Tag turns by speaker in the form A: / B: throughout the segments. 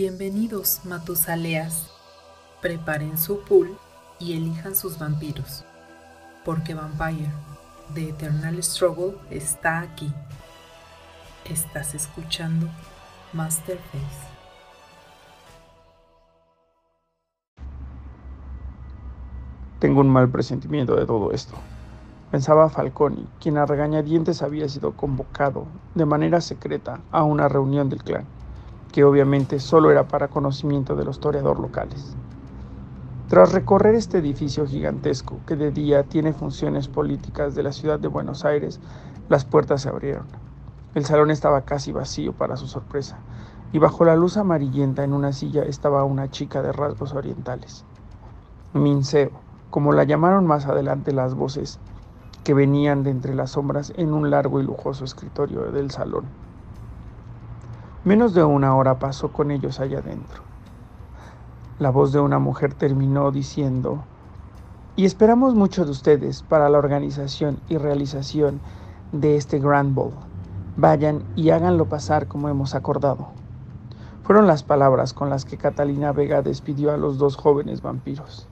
A: Bienvenidos, Matusaleas. Preparen su pool y elijan sus vampiros, porque Vampire, The Eternal Struggle, está aquí. Estás escuchando Masterface.
B: Tengo un mal presentimiento de todo esto. Pensaba Falconi, quien a regañadientes había sido convocado de manera secreta a una reunión del clan, que obviamente solo era para conocimiento de los toreadores locales. Tras recorrer este edificio gigantesco que de día tiene funciones políticas de la ciudad de Buenos Aires, las puertas se abrieron. El salón estaba casi vacío para su sorpresa, y bajo la luz amarillenta en una silla estaba una chica de rasgos orientales. Minseo, como la llamaron más adelante las voces que venían de entre las sombras en un largo y lujoso escritorio del salón. Menos de una hora pasó con ellos allá adentro. La voz de una mujer terminó diciendo, y esperamos mucho de ustedes para la organización y realización de este Grand Ball. Vayan y háganlo pasar como hemos acordado. Fueron las palabras con las que Catalina Vega despidió a los dos jóvenes vampiros.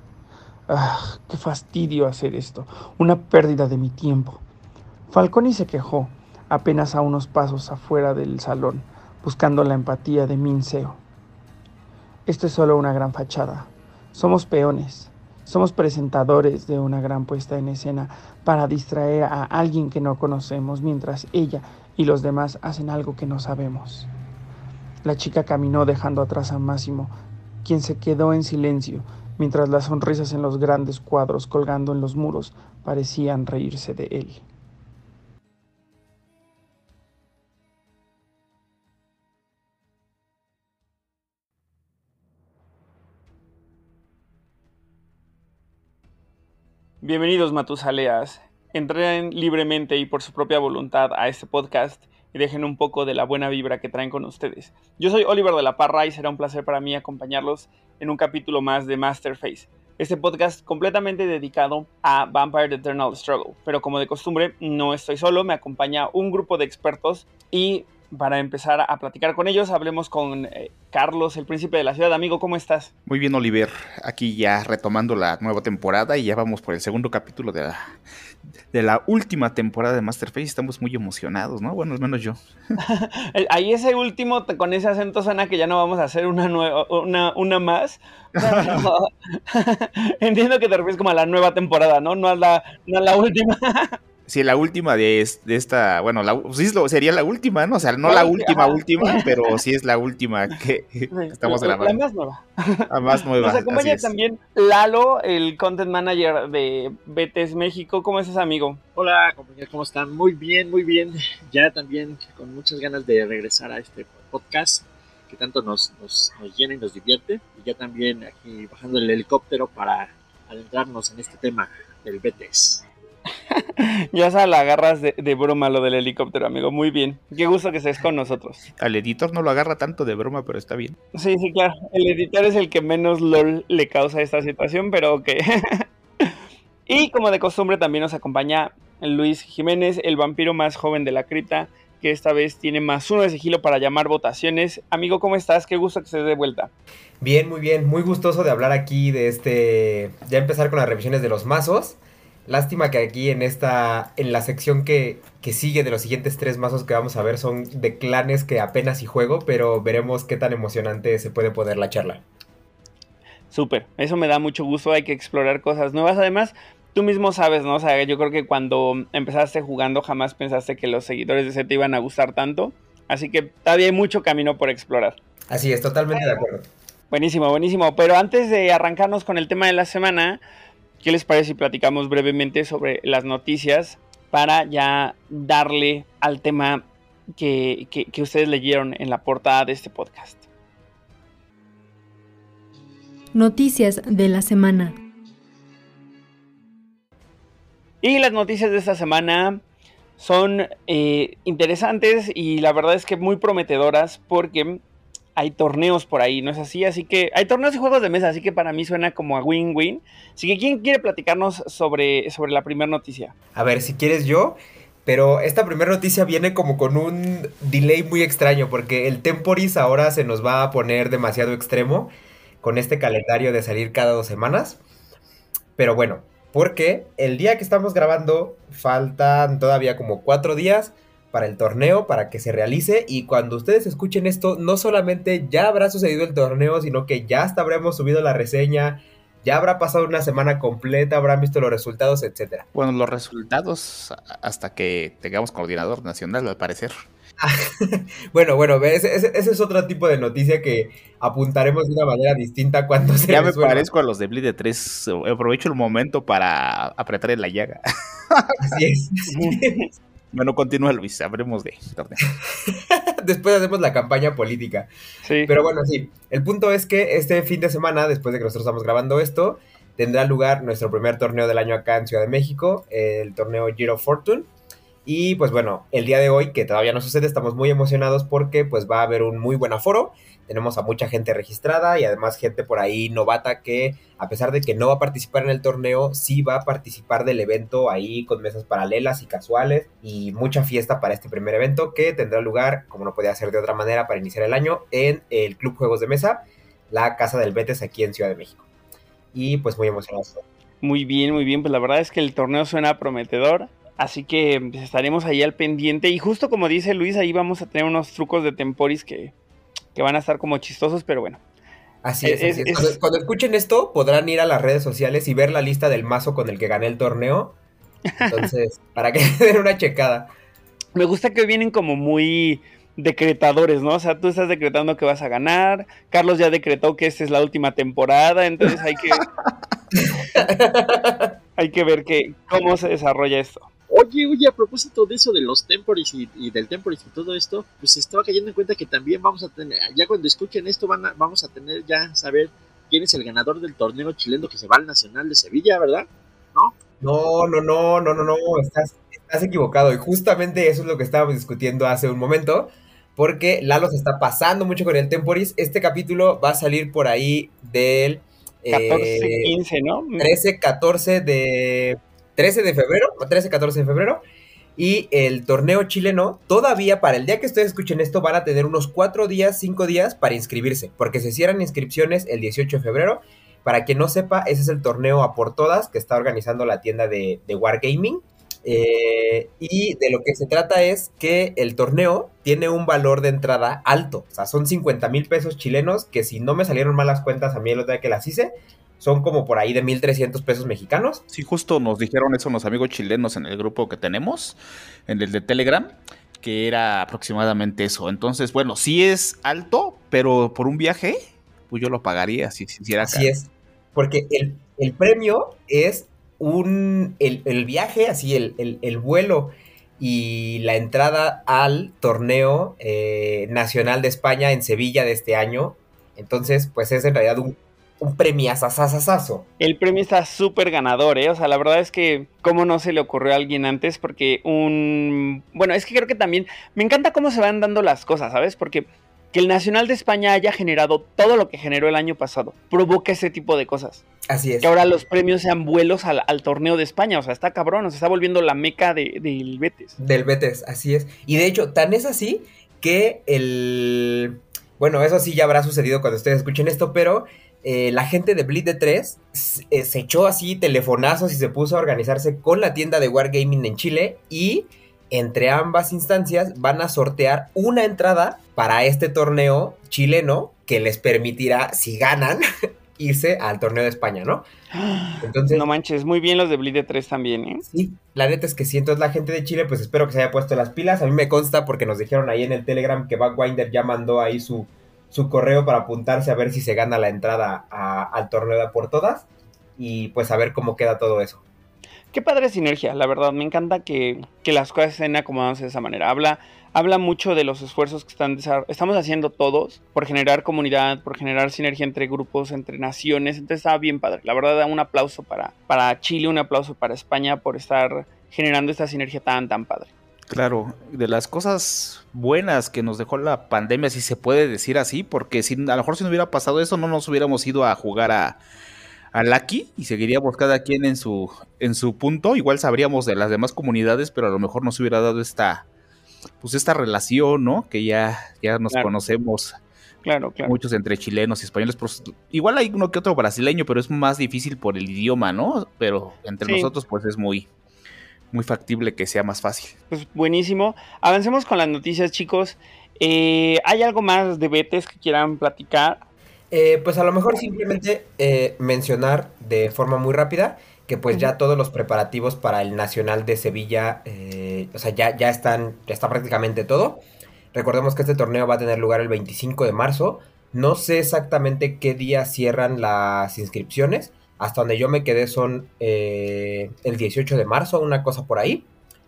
B: ¡Ah! ¡Qué fastidio hacer esto! Una pérdida de mi tiempo. Falconi se quejó, apenas a unos pasos afuera del salón, buscando la empatía de Minseo. Esto es solo una gran fachada. Somos peones. Somos presentadores de una gran puesta en escena para distraer a alguien que no conocemos mientras ella y los demás hacen algo que no sabemos. La chica caminó dejando atrás a Máximo, quien se quedó en silencio mientras las sonrisas en los grandes cuadros colgando en los muros parecían reírse de él.
C: Bienvenidos Matusaleas. Entren libremente y por su propia voluntad a este podcast y dejen un poco de la buena vibra que traen con ustedes. Yo soy Oliver de la Parra y será un placer para mí acompañarlos en un capítulo más de Masterface. Este podcast completamente dedicado a Vampire Eternal Struggle. Pero como de costumbre, no estoy solo, me acompaña un grupo de expertos y para empezar a platicar con ellos, hablemos con eh, Carlos, el príncipe de la ciudad. Amigo, ¿cómo estás?
D: Muy bien, Oliver. Aquí ya retomando la nueva temporada y ya vamos por el segundo capítulo de la, de la última temporada de Masterface. Estamos muy emocionados, ¿no? Bueno, al menos yo.
C: Ahí ese último, con ese acento suena que ya no vamos a hacer una, nueva, una, una más. Entiendo que te refieres como a la nueva temporada, ¿no? No a la, no a la última.
D: Sí, la última de, esta, bueno, la, sí sería la última, ¿no? O sea, no la, última, última, pero sí es la última que estamos grabando.
C: La más nueva.
D: La más nueva.
C: Nos acompaña también Lalo, el content manager de Betes México. ¿Cómo estás, amigo?
E: Hola, compañeros, ¿cómo están? Muy bien, muy bien. Ya también con muchas ganas de regresar a este podcast que tanto nos, nos, nos llena y nos divierte. Y ya también aquí bajando el helicóptero para adentrarnos en este tema del Betes.
C: ya se la agarras de, broma lo del helicóptero, amigo. Muy bien. Qué gusto que estés con nosotros.
D: Al editor no lo agarra tanto de broma, pero está bien.
C: Sí, sí, claro. El editor es el que menos LOL le causa esta situación, pero ok. y como de costumbre también nos acompaña Luis Jiménez, el vampiro más joven de la cripta, que esta vez tiene más uno de sigilo para llamar votaciones. Amigo, ¿cómo estás? Qué gusto que estés de vuelta.
F: Bien, muy bien. Muy gustoso de hablar aquí de este... Ya empezar con las revisiones de los mazos. Lástima que aquí en esta, en la sección que, que, sigue de los siguientes tres mazos que vamos a ver son de clanes que apenas y juego, pero veremos qué tan emocionante se puede poner la charla.
C: Súper, eso me da mucho gusto, hay que explorar cosas nuevas. Además, tú mismo sabes, ¿no? O sea, yo creo que cuando empezaste jugando jamás pensaste que los seguidores de Z iban a gustar tanto. Así que todavía hay mucho camino por explorar.
F: Así es, totalmente de acuerdo.
C: Buenísimo, buenísimo. Pero antes de arrancarnos con el tema de la semana, ¿Qué les parece si platicamos brevemente sobre las noticias para ya darle al tema que, ustedes leyeron en la portada de este podcast?
A: Noticias de la semana.
C: Y las noticias de esta semana son eh, interesantes y la verdad es que muy prometedoras porque hay torneos por ahí, ¿no es así? Así que hay torneos y juegos de mesa, así que para mí suena como a win-win. Así que, ¿quién quiere platicarnos sobre, sobre la primera noticia?
F: A ver, si quieres yo, Pero esta primera noticia viene como con un delay muy extraño porque el temporis ahora se nos va a poner demasiado extremo con este calendario de salir cada dos semanas. Pero bueno, porque el día que estamos grabando faltan todavía como cuatro días para el torneo, para que se realice. Y cuando ustedes escuchen esto, no solamente ya habrá sucedido el torneo, sino que ya hasta habremos subido la reseña, ya habrá pasado una semana completa, habrán visto los resultados, etcétera.
D: Bueno, los resultados hasta que tengamos coordinador nacional, al parecer.
F: bueno, bueno, ese, ese, es otro tipo de noticia que apuntaremos de una manera distinta cuando se
D: Ya me parezco a los de Bleed 3. Aprovecho el momento para apretar en la llaga. Así es. Bueno, continúa Luis, habremos de torneo.
F: después hacemos la campaña política. Sí. Pero bueno, sí. El punto es que este fin de semana, después de que nosotros estamos grabando esto, tendrá lugar nuestro primer torneo del año acá en Ciudad de México, el torneo Giro Fortune. Y pues bueno, el día de hoy, que todavía no sucede, estamos muy emocionados porque pues va a haber un muy buen aforo. Tenemos a mucha gente registrada y además gente por ahí novata que a pesar de que no va a participar en el torneo, sí va a participar del evento ahí con mesas paralelas y casuales y mucha fiesta para este primer evento que tendrá lugar, como no podía ser de otra manera para iniciar el año, en el Club Juegos de Mesa, la Casa del Betes aquí en Ciudad de México. Y pues muy emocionados.
C: Muy bien, muy bien, pues la verdad es que el torneo suena prometedor. Así que pues, estaremos ahí al pendiente. Y justo como dice Luis, ahí vamos a tener unos trucos de temporis que, van a estar como chistosos, pero bueno.
F: Así es. Cuando, escuchen esto, podrán ir a las redes sociales y ver la lista del mazo con el que gané el torneo. Entonces, para que den una checada.
C: Me gusta que vienen como muy decretadores, ¿no? O sea, tú estás decretando que vas a ganar. Carlos ya decretó que esta es la última temporada, entonces hay que. hay que ver que, cómo se desarrolla esto.
E: Oye, oye, a propósito de eso de los temporis y, del temporis y todo esto, pues estaba cayendo en cuenta que también vamos a tener, ya cuando escuchen esto, van vamos a tener ya saber quién es el ganador del torneo chileno que se va al Nacional de Sevilla, ¿verdad? ¿No?
F: No, no, no, no, no, no, estás, estás equivocado. Y justamente eso es lo que estábamos discutiendo hace un momento, porque Lalo se está pasando mucho con el temporis. Este capítulo va a salir por ahí del...
C: 14, 15, ¿no?
F: 13, 14 de 13 de febrero, 13, 14 de febrero. Y el torneo chileno, todavía para el día que ustedes escuchen esto, van a tener unos 4 días, 5 días para inscribirse, porque se cierran inscripciones el 18 de febrero. Para quien no sepa, ese es el torneo a por todas que está organizando la tienda de, Wargaming. Eh, y de lo que se trata es que el torneo tiene un valor de entrada alto. O sea, son 50 mil pesos chilenos que si no me salieron mal las cuentas a mí el otro día que las hice, son como por ahí de 1.300 pesos mexicanos.
D: Sí, justo nos dijeron eso los amigos chilenos en el grupo que tenemos, en el de Telegram, que era aproximadamente eso. Entonces, bueno, sí es alto, pero por un viaje, pues yo lo pagaría si, si hiciera
F: Así es, porque el, premio es un, el, viaje, así, el, vuelo y la entrada al torneo eh, nacional de España en Sevilla de este año. Entonces, pues es en realidad un un premiazazazazo.
C: El premio está súper ganador, ¿eh? O sea, la verdad es que, ¿cómo no se le ocurrió a alguien antes? Porque un. Bueno, es que creo que también. Me encanta cómo se van dando las cosas, ¿sabes? Porque que el Nacional de España haya generado todo lo que generó el año pasado provoca ese tipo de cosas.
F: Así es.
C: Que ahora los premios sean vuelos al, torneo de España. O sea, está cabrón, o sea, está volviendo la meca de, del Betes.
F: Del Betes, así es. Y de hecho, tan es así que el. Bueno, eso sí ya habrá sucedido cuando ustedes escuchen esto, pero eh, la gente de Bleed de 3 eh, se echó así telefonazos y se puso a organizarse con la tienda de Wargaming en Chile y entre ambas instancias van a sortear una entrada para este torneo chileno que les permitirá, si ganan, irse al torneo de España, ¿no?
C: Entonces, no manches, muy bien los de Bleed de 3 también, ¿eh?
F: Sí, la neta es que si entonces la gente de Chile, pues espero que se haya puesto las pilas. A mí me consta porque nos dijeron ahí en el Telegram que Backwinder ya mandó ahí su, su correo para apuntarse a ver si se gana la entrada al torneo de por todas y pues a ver cómo queda todo eso.
C: Qué padre sinergia, la verdad, me encanta que, las cosas estén acomodándose de esa manera. Habla, habla mucho de los esfuerzos que están, estamos haciendo todos por generar comunidad, por generar sinergia entre grupos, entre naciones. Entonces está bien padre. La verdad, un aplauso para, para Chile, un aplauso para España por estar generando esta sinergia tan, tan padre.
D: Claro, de las cosas buenas que nos dejó la pandemia, si se puede decir así, porque si, a lo mejor si no hubiera pasado eso, no nos hubiéramos ido a jugar a, a Lucky y seguiríamos cada quien en su, en su punto. Igual sabríamos de las demás comunidades, pero a lo mejor nos hubiera dado esta, pues esta relación, ¿no? Que ya, ya nos conocemos.
C: Claro, claro.
D: Muchos entre chilenos y españoles. Pues, igual hay uno que otro brasileño, pero es más difícil por el idioma, ¿no? Pero entre nosotros, pues es muy, muy factible que sea más fácil.
C: Pues buenísimo. Avancemos con las noticias, chicos. Eh, ¿Hay algo más de Betes que quieran platicar?
F: Eh, pues a lo mejor simplemente eh, mencionar de forma muy rápida que pues ya todos los preparativos para el Nacional de Sevilla, eh, o sea, ya, ya están, ya está prácticamente todo. Recordemos que este torneo va a tener lugar el 25 de marzo. No sé exactamente qué día cierran las inscripciones. Hasta donde yo me quedé son el 18 de marzo, una cosa por ahí.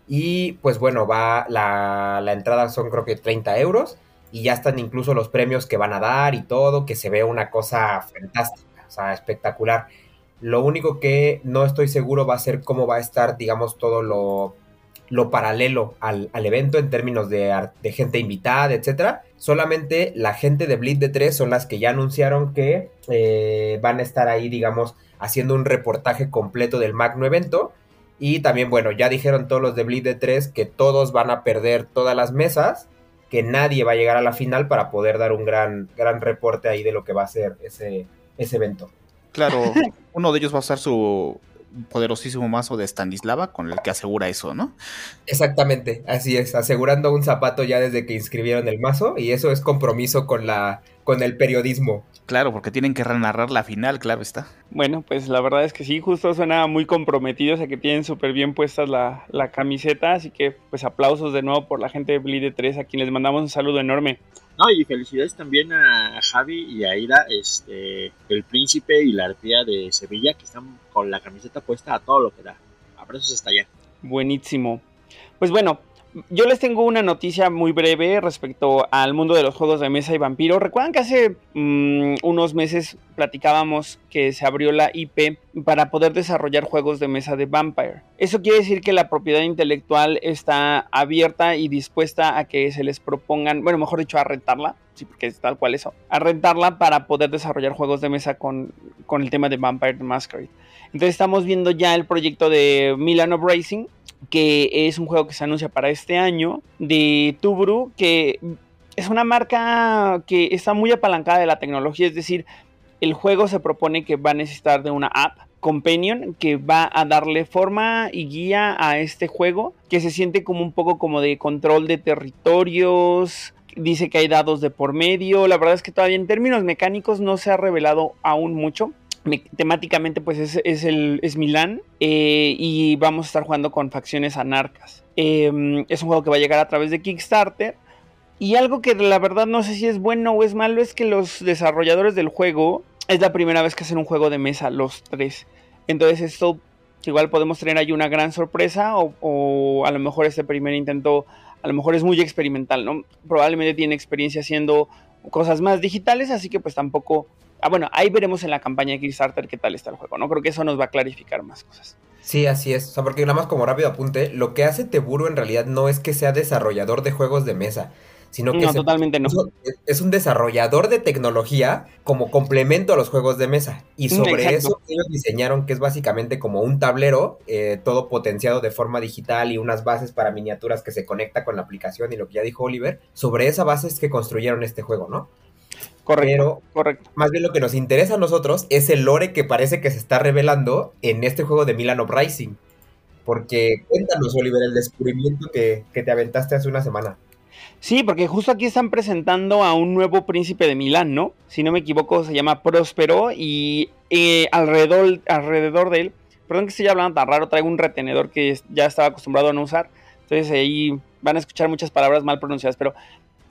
F: Y pues bueno, va la, la entrada son creo que 30 euros y ya están incluso los premios que van a dar y todo, que se ve una cosa fantástica, o sea, espectacular. Lo único que no estoy seguro va a ser cómo va a estar, digamos, todo lo, lo paralelo al, evento en términos de, de, gente invitada, etcétera. Solamente la gente de Bleed de 3 son las que ya anunciaron que eh, van a estar ahí, digamos, haciendo un reportaje completo del magno evento. Y también, bueno, ya dijeron todos los de Bleed de 3 que todos van a perder todas las mesas que nadie va a llegar a la final para poder dar un gran, gran reporte ahí de lo que va a ser ese, ese evento.
D: Claro, uno de ellos va a usar su poderosísimo mazo de Stanislava con el que asegura eso, ¿no?
F: Exactamente, así es, asegurando un zapato ya desde que inscribieron el mazo y eso es compromiso con la con el periodismo.
D: Claro, porque tienen que narrar la final, claro está.
C: Bueno, pues la verdad es que sí, justo suena muy comprometido, o sea que tienen súper bien puestas la, camiseta, así que pues aplausos de nuevo por la gente de Bleed 3, a quien les mandamos un saludo enorme.
E: No, y felicidades también a Javi y a Ira, este, el príncipe y la arpía de Sevilla, que están con la camiseta puesta a todo lo que da. Abrazos hasta allá.
C: Buenísimo. Pues bueno, yo les tengo una noticia muy breve respecto al mundo de los juegos de mesa y vampiro. Recuerdan que hace mm, unos meses platicábamos que se abrió la IP para poder desarrollar juegos de mesa de Vampire. Eso quiere decir que la propiedad intelectual está abierta y dispuesta a que se les propongan, bueno, mejor dicho, a rentarla, sí, porque es tal cual eso, a rentarla para poder desarrollar juegos de mesa con, con el tema de Vampire Masquerade. Entonces estamos viendo ya el proyecto de Milano Racing, que es un juego que se anuncia para este año, de Tubru, que es una marca que está muy apalancada de la tecnología, es decir, el juego se propone que va a necesitar de una app companion que va a darle forma y guía a este juego que se siente como un poco como de control de territorios dice que hay dados de por medio la verdad es que todavía en términos mecánicos no se ha revelado aún mucho temáticamente pues es, el, es Milán eh, y vamos a estar jugando con facciones anarcas. Em, es un juego que va a llegar a través de Kickstarter. Y algo que la verdad no sé si es bueno o es malo es que los desarrolladores del juego es la primera vez que hacen un juego de mesa los tres. Entonces esto igual podemos tener ahí una gran sorpresa o, o a lo mejor este primer intento a lo mejor es muy experimental, ¿no? Probablemente tiene experiencia haciendo cosas más digitales, así que pues tampoco Ah, bueno, ahí veremos en la campaña de Kickstarter qué tal está el juego, ¿no? Creo que eso nos va a clarificar más cosas.
F: Sí, así es. O sea, porque nada más como rápido apunte, lo que hace Teburo en realidad no es que sea desarrollador de juegos de mesa, sino que
C: no, totalmente no.
F: es un desarrollador de tecnología como complemento a los juegos de mesa. Y mm, sobre eso ellos diseñaron que es básicamente como un tablero, eh, todo potenciado de forma digital y unas bases para miniaturas que se conecta con la aplicación y lo que ya dijo Oliver. Sobre esa base es que construyeron este juego, ¿no?
C: Correcto, correcto.
F: Más bien lo que nos interesa a nosotros es el lore que parece que se está revelando en este juego de Milan Uprising. Porque cuéntanos, Oliver, el descubrimiento que, te aventaste hace una semana.
C: Sí, porque justo aquí están presentando a un nuevo príncipe de Milán, ¿no? Si no me equivoco, se llama Próspero y eh, alrededor, alrededor de él, perdón que estoy hablando tan raro, traigo un retenedor que ya estaba acostumbrado a no usar, entonces ahí van a escuchar muchas palabras mal pronunciadas, pero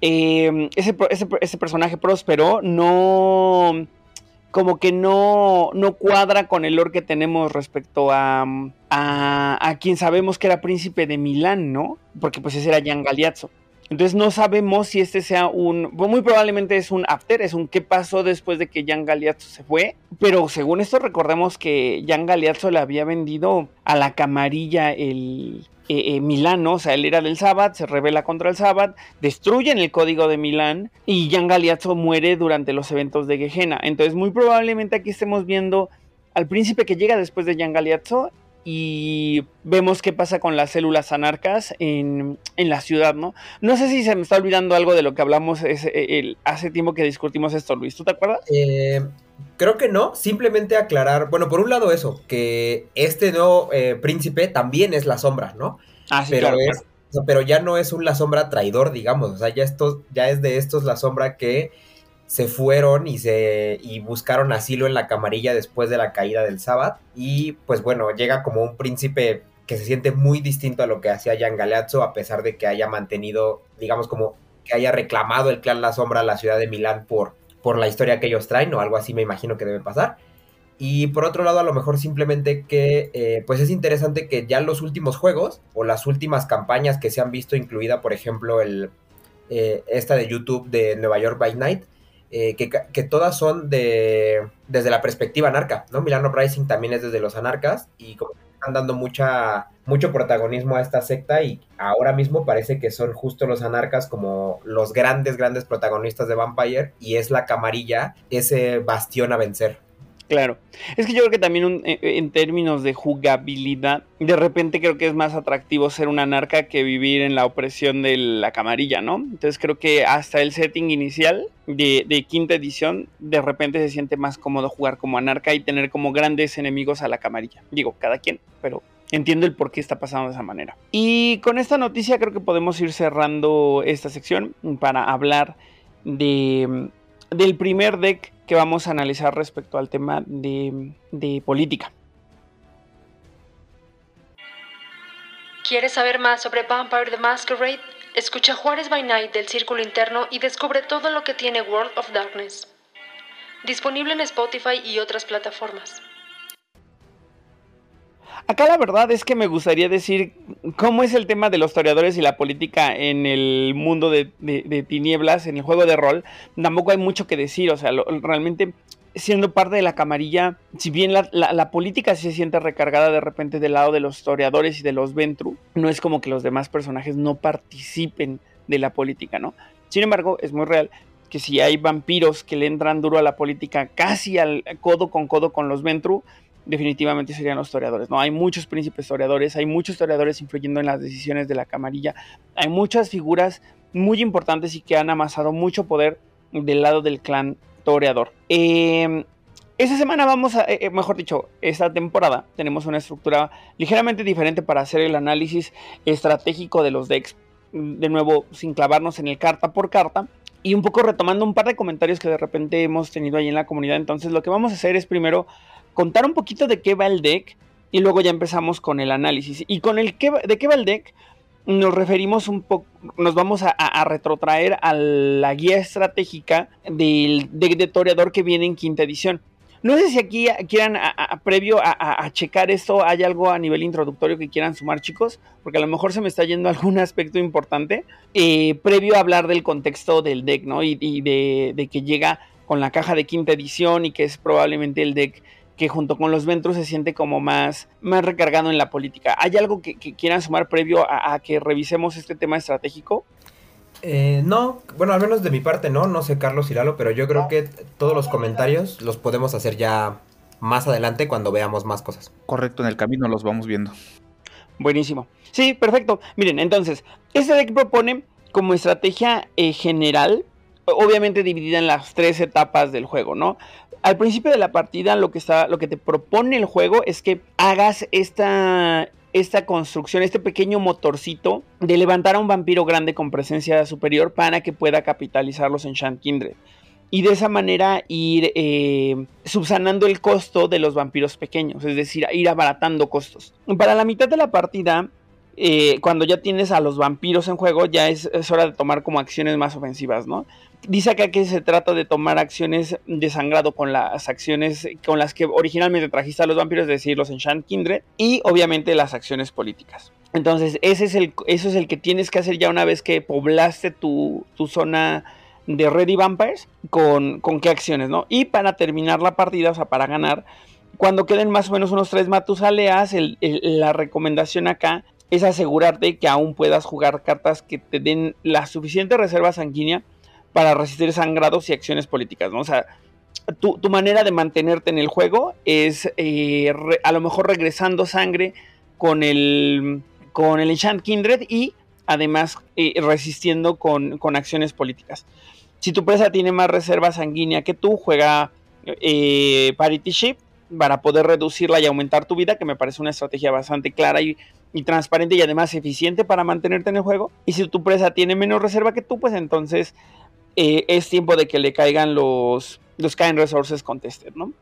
C: Em, ese, ese, personaje próspero no como que no, no cuadra con el lore que tenemos respecto a, a, quien sabemos que era príncipe de Milán, ¿no? Porque pues ese era Gian Galeazzo. Entonces no sabemos si este sea un, muy probablemente es un after, es un qué pasó después de que Gian Galeazzo se fue, pero según esto recordemos que Gian Galeazzo le había vendido a la camarilla el, eh, eh, Milán, ¿no? O sea, él era del Sabbat, se revela contra el Sabbat, destruyen el código de Milán y Jan Galeazzo muere durante los eventos de Gehenna. Entonces, muy probablemente aquí estemos viendo al príncipe que llega después de Jan Galeazzo y vemos qué pasa con las células anarcas en, la ciudad, ¿no? No sé si se me está olvidando algo de lo que hablamos hace tiempo que discutimos esto, Luis, ¿tú te acuerdas?
F: Eh, creo que no, simplemente aclarar, bueno, por un lado eso, que este nuevo eh, príncipe también es la sombra, ¿no?
C: Ah, sí,
F: pero,
C: claro,
F: pero ya no es un la sombra traidor, digamos, o sea, ya, esto, ya es de estos la sombra que se fueron y se y buscaron asilo en la camarilla después de la caída del Sabbath y pues bueno, llega como un príncipe que se siente muy distinto a lo que hacía Jan Galeazzo a pesar de que haya mantenido, digamos como que haya reclamado el clan La Sombra a la ciudad de Milán por, por la historia que ellos traen o algo así me imagino que debe pasar. Y por otro lado, a lo mejor simplemente que, eh, pues es interesante que ya los últimos juegos o las últimas campañas que se han visto, incluida por ejemplo el, eh, esta de YouTube de Nueva York by Night, eh, que, todas son de desde la perspectiva anarca, ¿no? Milano Rising también es desde los anarcas y como están dando mucha, mucho protagonismo a esta secta y ahora mismo parece que son justo los anarcas como los grandes, grandes protagonistas de Vampire y es la camarilla ese bastión a vencer.
C: Claro. Es que yo creo que también eh, eh, en términos de jugabilidad, de repente creo que es más atractivo ser una anarca que vivir en la opresión de la camarilla, ¿no? Entonces creo que hasta el setting inicial de, de, quinta edición, de repente se siente más cómodo jugar como anarca y tener como grandes enemigos a la camarilla. Digo, cada quien, pero entiendo el por qué está pasando de esa manera. Y con esta noticia creo que podemos ir cerrando esta sección para hablar de, del primer deck que vamos a analizar respecto al tema de, política.
A: ¿Quieres saber más sobre Vampire the Masquerade? Escucha Juárez by Night del Círculo Interno y descubre todo lo que tiene World of Darkness. Disponible en Spotify y otras plataformas.
C: Acá la verdad es que me gustaría decir cómo es el tema de los historiadores y la política en el mundo de, tinieblas, en el juego de rol. Tampoco hay mucho que decir, o sea, realmente siendo parte de la camarilla, si bien la, política se siente recargada de repente del lado de los historiadores y de los Ventru, no es como que los demás personajes no participen de la política, ¿no? Sin embargo, es muy real que si hay vampiros que le entran duro a la política, casi al codo con codo con los Ventru, definitivamente serían los historiadores. ¿no? Hay muchos príncipes historiadores, hay muchos historiadores influyendo en las decisiones de la camarilla, hay muchas figuras muy importantes y que han amasado mucho poder del lado del clan toreador. Eh, esta semana vamos a, eh, mejor dicho, esta temporada tenemos una estructura ligeramente diferente para hacer el análisis estratégico de los decks. De nuevo, sin clavarnos en el carta por carta, y un poco retomando un par de comentarios que de repente hemos tenido ahí en la comunidad. Entonces, lo que vamos a hacer es primero contar un poquito de qué va el deck y luego ya empezamos con el análisis. Y con el de qué va el deck nos referimos un poco, nos vamos a, retrotraer a la guía estratégica del deck de Toreador que viene en quinta edición. No sé si aquí quieran, previo a, checar esto, hay algo a nivel introductorio que quieran sumar, chicos, porque a lo mejor se me está yendo algún aspecto importante, eh, previo a hablar del contexto del deck, ¿no? Y, de, que llega con la caja de quinta edición y que es probablemente el deck que junto con los Ventros se siente como más, más recargado en la política. ¿Hay algo que, quieran sumar previo a, que revisemos este tema estratégico?
F: Eh, no, bueno, al menos de mi parte no, no sé Carlos y Lalo, pero yo creo que todos los comentarios los podemos hacer ya más adelante cuando veamos más cosas.
D: Correcto, en el camino los vamos viendo.
C: Buenísimo. Sí, perfecto. Miren, entonces, este deck propone como estrategia eh, general, obviamente dividida en las tres etapas del juego, ¿no? Al principio de la partida lo que, te propone el juego es que hagas esta, esta construcción, este pequeño motorcito de levantar a un vampiro grande con presencia superior para que pueda capitalizarlos en Shant Kindred. Y de esa manera ir eh, subsanando el costo de los vampiros pequeños, es decir, ir abaratando costos. Para la mitad de la partida, eh, cuando ya tienes a los vampiros en juego, ya es, hora de tomar como acciones más ofensivas, ¿no? Dice acá que se trata de tomar acciones de sangrado con las acciones con las que originalmente trajiste a los vampiros, es decir, los Enchant Kindred, y obviamente las acciones políticas. Entonces, ese es el, eso es el que tienes que hacer ya una vez que poblaste tu, zona de Ready Vampires, con, con qué acciones, ¿no? Y para terminar la partida, o sea, para ganar, cuando queden más o menos unos tres Matusaleas, la recomendación acá es asegurarte que aún puedas jugar cartas que te den la suficiente reserva sanguínea para resistir sangrados y acciones políticas, ¿no? O sea, tu, manera de mantenerte en el juego es eh, a lo mejor regresando sangre con el, con el Enchant Kindred y además eh, resistiendo con, con, acciones políticas. Si tu presa tiene más reserva sanguínea que tú, juega eh, Parity Shift para poder reducirla y aumentar tu vida, que me parece una estrategia bastante clara y, transparente y además eficiente para mantenerte en el juego. Y si tu presa tiene menos reserva que tú, pues entonces eh, es tiempo de que le caigan los, los Kind Resources Contested, ¿no?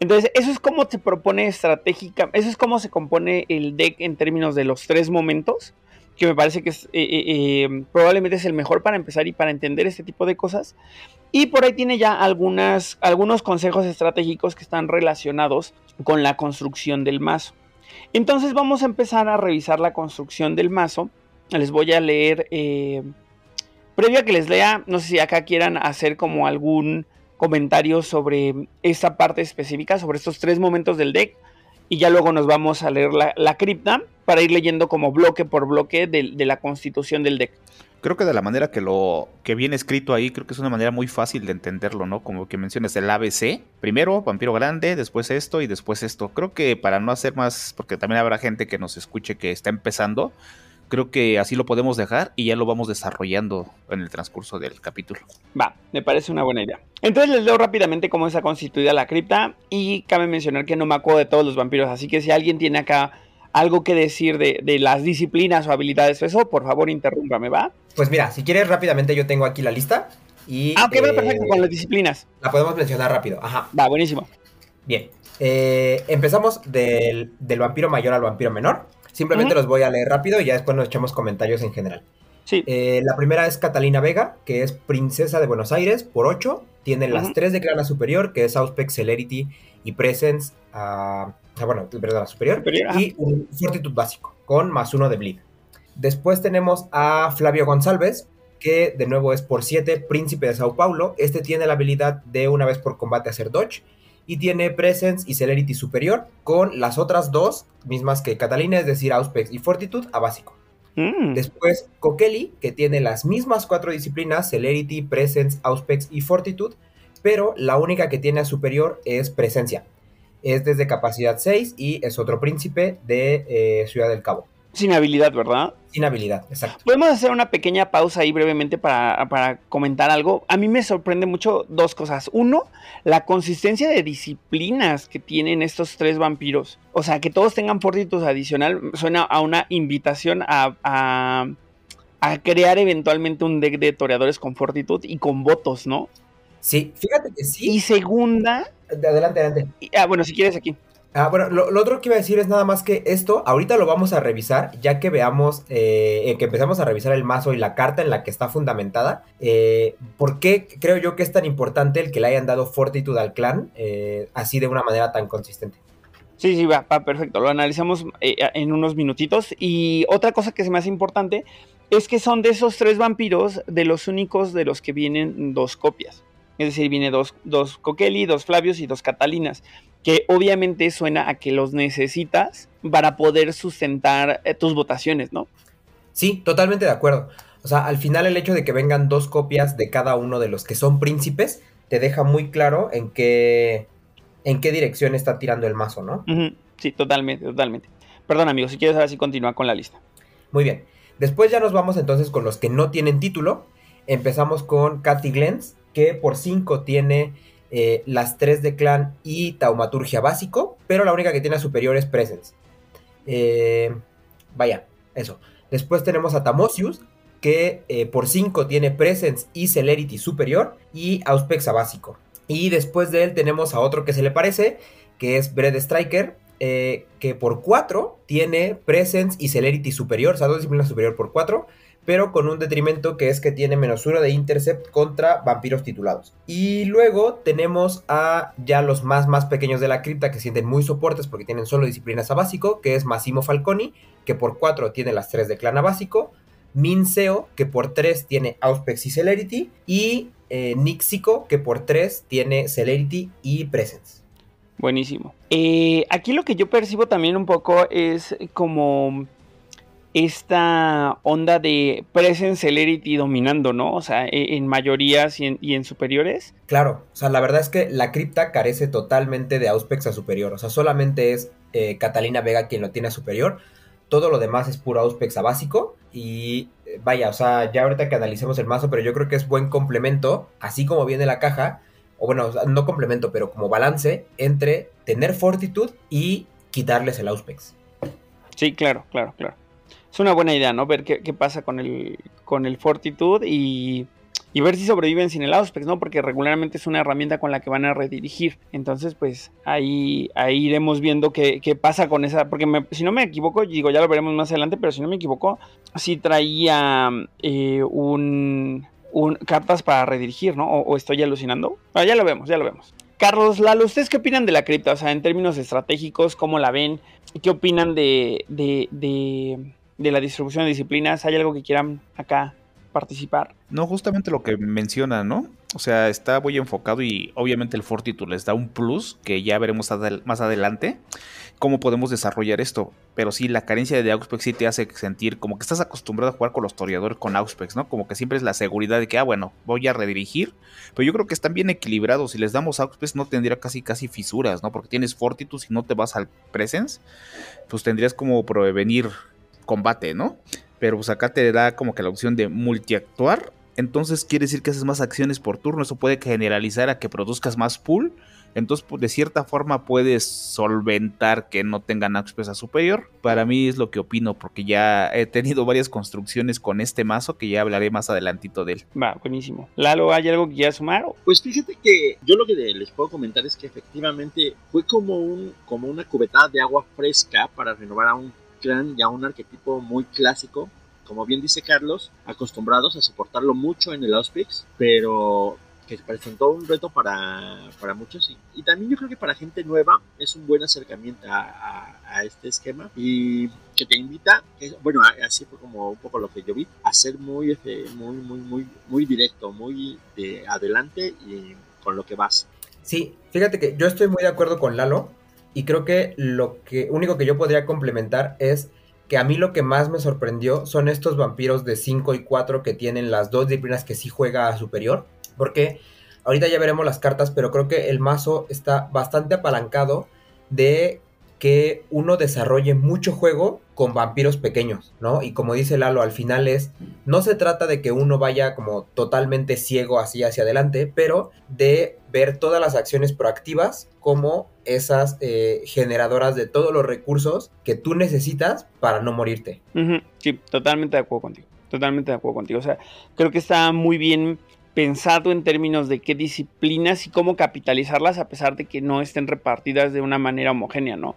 C: Entonces, eso es como se propone estratégica, eso es como se compone el deck en términos de los tres momentos, que me parece que es, eh, eh, probablemente es el mejor para empezar y para entender este tipo de cosas. Y por ahí tiene ya algunos consejos estratégicos que están relacionados con la construcción del mazo. Entonces vamos a empezar a revisar la construcción del mazo. Les voy a leer, eh, previo a que les lea, no sé si acá quieran hacer como algún comentario sobre esta parte específica, sobre estos tres momentos del deck. Y ya luego nos vamos a leer la, cripta para ir leyendo como bloque por bloque de la constitución del deck
D: creo que de la manera que lo que viene escrito ahí, creo que es una manera muy fácil de entenderlo, ¿no? Como que mencionas el ABC, primero vampiro grande, después esto y después esto. Creo que para no hacer más, porque también habrá gente que nos escuche que está empezando, creo que así lo podemos dejar y ya lo vamos desarrollando en el transcurso del capítulo.
C: Va, me parece una buena idea. Entonces les leo rápidamente cómo está constituida la cripta y cabe mencionar que no me acuerdo de todos los vampiros, así que si alguien tiene acá algo que decir de, las disciplinas o habilidades eso, por favor interrúmpame, ¿va?
F: Pues mira, si quieres rápidamente yo tengo aquí la lista. Y,
C: ah, ok, va perfecto, con las disciplinas.
F: La podemos mencionar rápido, ajá.
C: Va, buenísimo.
F: Bien, eh, empezamos del, vampiro mayor al vampiro menor. Simplemente los voy a leer rápido y ya después nos echamos comentarios en general.
C: Sí.
F: Eh, la primera es Catalina Vega, que es princesa de Buenos Aires por 8. Tiene las tres de clana superior, que es Auspex, Celerity y Presence. Uh, bueno, perdón, la superior, y un fortitud básico, con más uno de bleed. Después tenemos a Flavio González, que de nuevo es por 7, príncipe de Sao Paulo. Este tiene la habilidad de una vez por combate hacer dodge. Y tiene Presence y Celerity superior, con las otras dos, mismas que Catalina, es decir, Auspex y Fortitude, a básico. Mm. Después, Kokeli, que tiene las mismas cuatro disciplinas, Celerity, Presence, Auspex y Fortitude, pero la única que tiene a superior es Presencia es desde capacidad 6 y es otro príncipe de eh, Ciudad del Cabo.
C: Sin habilidad, ¿verdad?
F: Sin habilidad, exacto.
C: Podemos hacer una pequeña pausa ahí brevemente para, comentar algo. A mí me sorprende mucho dos cosas. Uno, la consistencia de disciplinas que tienen estos tres vampiros. O sea, que todos tengan fortitud adicional suena a una invitación a, a crear eventualmente un deck de toreadores con fortitud y con votos, ¿no?
F: Sí, fíjate que sí.
C: Y segunda.
F: Adelante, adelante.
C: Ah, bueno, si quieres aquí.
F: Ah, bueno, lo, otro que iba a decir es nada más que esto, ahorita lo vamos a revisar, ya que veamos, eh, que empezamos a revisar el mazo y la carta en la que está fundamentada. Eh, ¿Por qué creo yo que es tan importante el que le hayan dado fortitud al clan eh, así de una manera tan consistente?
C: Sí, sí, va, va perfecto. Lo analizamos eh, en unos minutitos. Y otra cosa que se me hace importante es que son de esos tres vampiros de los únicos de los que vienen dos copias. Es decir, viene dos, dos Coqueli, dos Flavios y dos Catalinas, que obviamente suena a que los necesitas para poder sustentar eh, tus votaciones, ¿no?
F: Sí, totalmente de acuerdo. O sea, al final el hecho de que vengan dos copias de cada uno de los que son príncipes te deja muy claro en qué, en qué dirección está tirando el mazo, ¿no?
C: Sí, totalmente, totalmente. Perdón, amigo, si quieres ahora sí continuar con la lista.
F: Muy bien. Después ya nos vamos entonces con los que no tienen título. Empezamos con Kathy Glens, que por 5 tiene eh, las 3 de clan y taumaturgia básico, pero la única que tiene superior es presence. Eh, vaya, eso. Después tenemos a Tamosius, que eh, por 5 tiene presence y celerity superior y auspexa básico. Y después de él tenemos a otro que se le parece, que es Bread Striker, que por 4 tiene presence y celerity superior, o sea, dos disciplinas superior por 4 pero con un detrimento que es que tiene menos uno de intercept contra vampiros titulados. Y luego tenemos a ya los más más pequeños de la cripta que sienten muy soportes porque tienen solo disciplinas a básico, que es Massimo Falconi, que por 4 tiene las 3 de clan a básico, Minseo, que por 3 tiene Auspex y Celerity, y eh, Nixico, que por 3 tiene Celerity y Presence.
C: Buenísimo. Eh, aquí lo que yo percibo también un poco es como esta onda de presence celerity dominando, ¿no? O sea, e, en mayorías y en, y en, superiores.
F: Claro, o sea, la verdad es que la cripta carece totalmente de Auspex a superior, o sea, solamente es eh, Catalina Vega quien lo tiene a superior, todo lo demás es puro Auspex a básico y eh, vaya, o sea, ya ahorita que analicemos el mazo, pero yo creo que es buen complemento, así como viene la caja, o bueno, no complemento, pero como balance entre tener fortitud y quitarles el Auspex.
C: Sí, claro, claro, claro es una buena idea, ¿no? Ver qué, pasa con el, con el Fortitude y, y, ver si sobreviven sin el Auspex, ¿no? Porque regularmente es una herramienta con la que van a redirigir. Entonces, pues ahí, ahí iremos viendo qué, qué pasa con esa. Porque si no me equivoco, digo, ya lo veremos más adelante, pero si no me equivoco, sí traía eh, un, un, cartas para redirigir, ¿no? O, estoy alucinando. Ah, ya lo vemos, ya lo vemos. Carlos Lalo, ¿ustedes qué opinan de la cripta? O sea, en términos estratégicos, ¿cómo la ven? ¿Qué opinan de, de, de de la distribución de disciplinas, ¿hay algo que quieran acá participar?
D: No, justamente lo que menciona, ¿no? O sea, está muy enfocado y obviamente el Fortitude les da un plus que ya veremos más adelante cómo podemos desarrollar esto. Pero sí, la carencia de Auspex sí te hace sentir como que estás acostumbrado a jugar con los toreadores con Auspex, ¿no? Como que siempre es la seguridad de que, ah, bueno, voy a redirigir. Pero yo creo que están bien equilibrados. Si les damos Auspex no tendría casi casi fisuras, ¿no? Porque tienes Fortitude, si no te vas al Presence, pues tendrías como prevenir combate, ¿no? Pero pues acá te da como que la opción de multiactuar. Entonces quiere decir que haces más acciones por turno. Eso puede generalizar a que produzcas más pool. Entonces, pues, de cierta forma puedes solventar que no tengan a superior. Para mí es lo que opino, porque ya he tenido varias construcciones con este mazo que ya hablaré más adelantito de él.
C: Va, buenísimo. Lalo, ¿hay algo que quieras sumar?
E: Pues fíjate que yo lo que les puedo comentar es que efectivamente fue como, un, como una cubetada de agua fresca para renovar a un crean ya un arquetipo muy clásico, como bien dice Carlos, acostumbrados a soportarlo mucho en el Auspix, pero que presentó un reto para, para muchos y, también yo creo que para gente nueva es un buen acercamiento a, este esquema y que te invita, bueno, así fue como un poco lo que yo vi, a ser muy, este, muy, muy, muy, muy directo, muy de adelante y con lo que vas.
F: Sí, fíjate que yo estoy muy de acuerdo con Lalo. Y creo que lo que único que yo podría complementar es que a mí lo que más me sorprendió son estos vampiros de 5 y 4 que tienen las dos disciplinas que sí juega superior. Porque ahorita ya veremos las cartas, pero creo que el mazo está bastante apalancado de que uno desarrolle mucho juego con vampiros pequeños, ¿no? Y como dice Lalo, al final es, no se trata de que uno vaya como totalmente ciego así hacia adelante, pero de ver todas las acciones proactivas como esas eh, generadoras de todos los recursos que tú necesitas para no morirte.
C: Sí, totalmente de acuerdo contigo, totalmente de acuerdo contigo. O sea, creo que está muy bien pensado en términos de qué disciplinas y cómo capitalizarlas a pesar de que no estén repartidas de una manera homogénea, ¿no?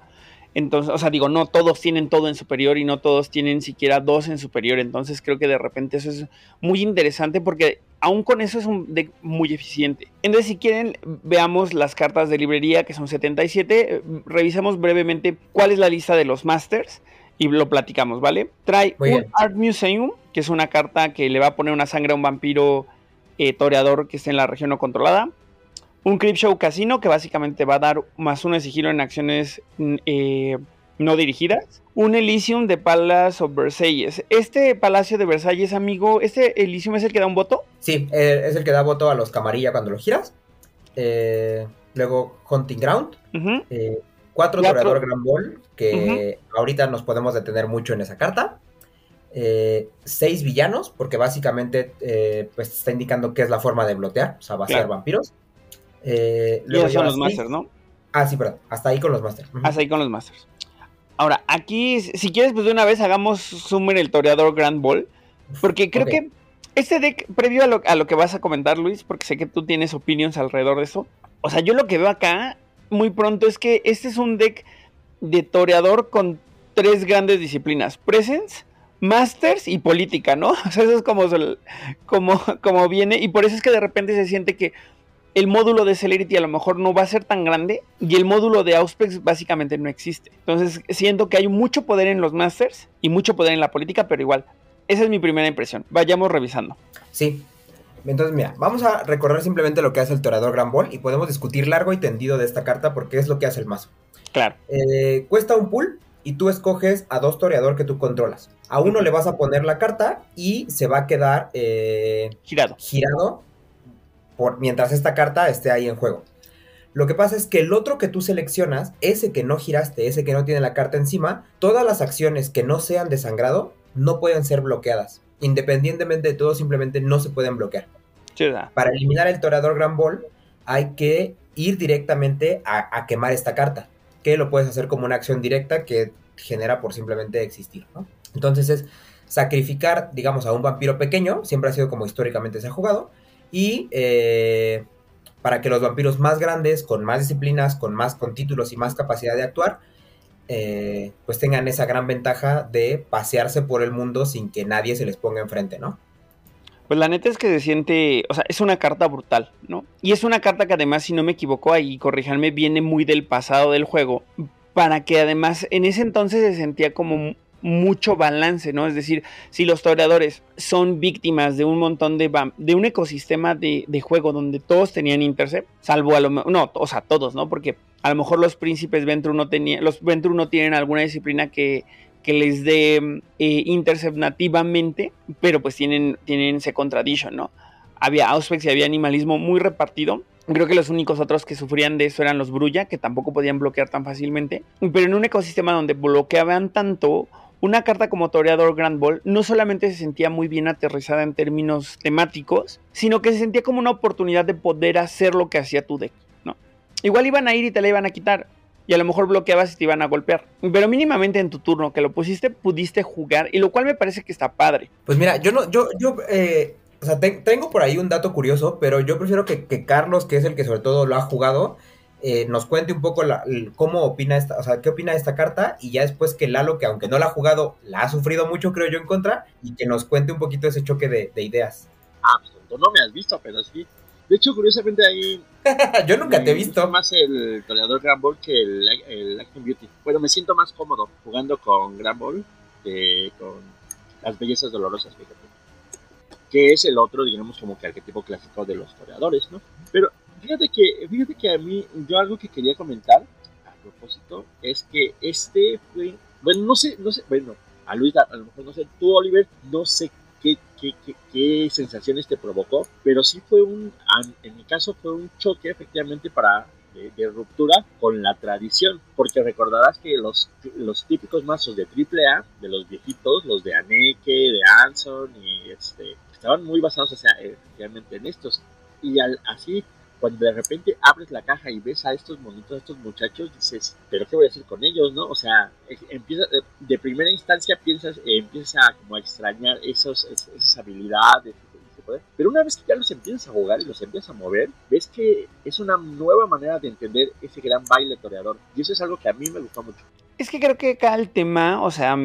C: Entonces, o sea, digo, no todos tienen todo en superior y no todos tienen siquiera dos en superior. Entonces creo que de repente eso es muy interesante porque aún con eso es un deck muy eficiente. Entonces, si quieren, veamos las cartas de librería que son 77. Revisamos brevemente cuál es la lista de los masters y lo platicamos, ¿vale? Trae un Art Museum, que es una carta que le va a poner una sangre a un vampiro eh, toreador que esté en la región no controlada un Show Casino que básicamente va a dar más uno de sigilo en acciones mm, eh, no dirigidas. Un Elysium de Palace of Versailles. Este Palacio de Versalles, amigo, ¿este Elysium es el que da un voto?
F: Sí, eh, es el que da voto a los camarilla cuando lo giras. Eh, luego Hunting Ground. cuatro Toreador Grand Ball, que ahorita nos podemos detener mucho en esa carta. seis villanos, porque básicamente pues está indicando que es la forma de blotear, o sea, va a ser vampiros.
C: Eh, y esos son los Masters, ¿no?
F: Ah, sí, perdón. Hasta ahí con los Masters.
C: Hasta ahí con los Masters. Ahora, aquí, si quieres, pues de una vez hagamos Summer el Toreador Grand Ball. Porque creo que este deck, previo a lo, a lo, que vas a comentar, Luis, porque sé que tú tienes opiniones alrededor de eso. O sea, yo lo que veo acá muy pronto es que este es un deck de toreador con tres grandes disciplinas: Presence, Masters y política, ¿no? O sea, eso es como, como, como viene. Y por eso es que de repente se siente que el módulo de Celerity a lo mejor no va a ser tan grande y el módulo de Auspex básicamente no existe. Entonces siento que hay mucho poder en los Masters y mucho poder en la política, pero igual, esa es mi primera impresión. Vayamos revisando.
F: Sí. Entonces, mira, vamos a recorrer simplemente lo que hace el Torador Grand Ball y podemos discutir largo y tendido de esta carta porque es lo que hace el mazo.
C: Claro.
F: Eh, cuesta un pool, y tú escoges a dos toreador que tú controlas. A uno le vas a poner la carta y se va a quedar eh,
C: Girado.
F: girado por, mientras esta carta esté ahí en juego. Lo que pasa es que el otro que tú seleccionas, ese que no giraste, ese que no tiene la carta encima, todas las acciones que no sean de sangrado no pueden ser bloqueadas. Independientemente de todo, simplemente no se pueden bloquear. Para eliminar el toreador Gran Ball, hay que ir directamente a, a quemar esta carta, que lo puedes hacer como una acción directa que genera por simplemente existir, ¿no? Entonces es sacrificar, digamos, a un vampiro pequeño, siempre ha sido como históricamente se ha jugado, y eh, para que los vampiros más grandes, con más disciplinas, con más con títulos y más capacidad de actuar, eh, pues tengan esa gran ventaja de pasearse por el mundo sin que nadie se les ponga enfrente, ¿no?
C: Pues la neta es que se siente, o sea, es una carta brutal, ¿no? Y es una carta que además, si no me equivoco, ahí corríjanme, viene muy del pasado del juego, para que además en ese entonces se sentía como mucho balance, ¿no? Es decir, si los toreadores son víctimas de un montón de, de un ecosistema de, de, juego donde todos tenían intercept, salvo a lo no, o sea, todos, ¿no? Porque a lo mejor los príncipes Ventru no tenían, los Ventru no tienen alguna disciplina que, que les dé eh, intercept nativamente, pero pues tienen, tienen Second Tradition, ¿no? Había Auspex y había animalismo muy repartido. Creo que los únicos otros que sufrían de eso eran los Brulla, que tampoco podían bloquear tan fácilmente. Pero en un ecosistema donde bloqueaban tanto, una carta como Toreador Grand Ball no solamente se sentía muy bien aterrizada en términos temáticos, sino que se sentía como una oportunidad de poder hacer lo que hacía tu deck, ¿no? Igual iban a ir y te la iban a quitar, y a lo mejor bloqueabas y te iban a golpear. Pero mínimamente en tu turno que lo pusiste, pudiste jugar, y lo cual me parece que está padre.
F: Pues mira, yo no, yo, yo, eh, o sea, te, tengo por ahí un dato curioso, pero yo prefiero que, que, Carlos, que es el que sobre todo lo ha jugado, eh, nos cuente un poco la, cómo opina esta, o sea, qué opina de esta carta, y ya después que Lalo, que aunque no la ha jugado, la ha sufrido mucho, creo yo, en contra, y que nos cuente un poquito ese choque de, de ideas.
E: Ah, pues no me has visto, pero sí. De hecho, curiosamente ahí
F: Yo nunca te he visto.
E: más el toreador Grand Ball que el, el Action Beauty. Bueno, me siento más cómodo jugando con Grand Ball que con las bellezas dolorosas, fíjate. Que es el otro, digamos, como que arquetipo clásico de los toreadores, ¿no? Pero fíjate que, fíjate que a mí, yo algo que quería comentar a propósito es que este fue, bueno, no sé, no sé, bueno, a Luis, a lo mejor no sé, tú, Oliver, no sé Qué, qué, qué, qué, sensaciones te provocó, pero sí fue un, en mi caso fue un choque efectivamente para de, de, ruptura con la tradición, porque recordarás que los, los típicos mazos de AAA, de los viejitos, los de Aneke, de Anson, y este, estaban muy basados o sea, efectivamente en estos, y al, así cuando de repente abres la caja y ves a estos monitos, a estos muchachos, dices, pero ¿qué voy a hacer con ellos, no? O sea, empieza, de primera instancia piensas, eh, empiezas a como a extrañar esos, esas habilidades, pero una vez que ya los empiezas a jugar y los empiezas a mover, ves que es una nueva manera de entender ese gran baile toreador, y eso es algo que a mí me gustó mucho.
C: Es que creo que acá el tema, o sea,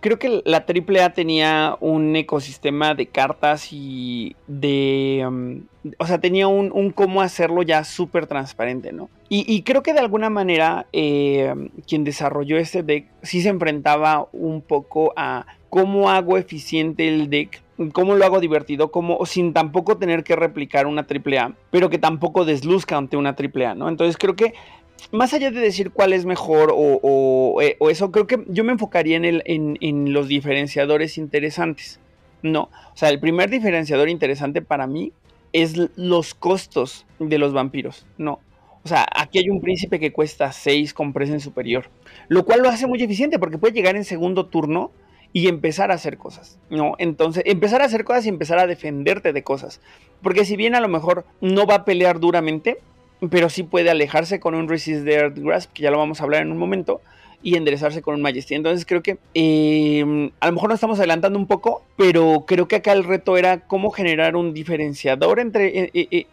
C: creo que la AAA tenía un ecosistema de cartas y de... Um, o sea, tenía un, un, cómo hacerlo ya súper transparente, ¿no? Y, y, creo que de alguna manera eh, quien desarrolló este deck sí se enfrentaba un poco a cómo hago eficiente el deck, cómo lo hago divertido, cómo, sin tampoco tener que replicar una AAA, pero que tampoco desluzca ante una AAA, ¿no? Entonces creo que más allá de decir cuál es mejor o, o, o, eso, creo que yo me enfocaría en, el, en, en, los diferenciadores interesantes. No, o sea, el primer diferenciador interesante para mí es los costos de los vampiros. No, o sea, aquí hay un príncipe que cuesta 6 con presen superior, lo cual lo hace muy eficiente porque puede llegar en segundo turno y empezar a hacer cosas, ¿no? Entonces, empezar a hacer cosas y empezar a defenderte de cosas. Porque si bien a lo mejor no va a pelear duramente, pero sí puede alejarse con un Resist the Earth Grasp, que ya lo vamos a hablar en un momento, y enderezarse con un Majesty. Entonces creo que eh, a lo mejor nos estamos adelantando un poco, pero creo que acá el reto era cómo generar un diferenciador entre... Eh, eh,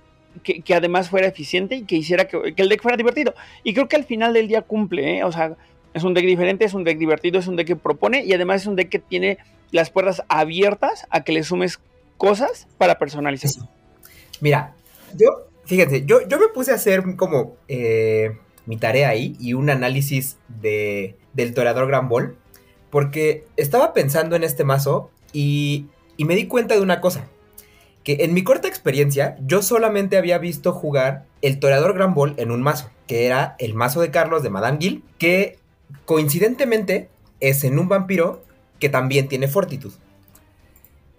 C: que, que, además fuera eficiente y que hiciera que, el deck fuera divertido. Y creo que al final del día cumple, o sea, es un deck diferente, es un deck divertido, es un deck que propone y además es un deck que tiene las puertas abiertas a que le sumes cosas para personalizar.
F: Mira, yo Fíjense, yo, yo me puse a hacer como eh, mi tarea ahí y un análisis de, del toreador Gran Ball. Porque estaba pensando en este mazo y, y me di cuenta de una cosa. Que en mi corta experiencia, yo solamente había visto jugar el toreador Gran Ball en un mazo. Que era el mazo de Carlos de Madame Gil. Que coincidentemente es en un vampiro que también tiene fortitud.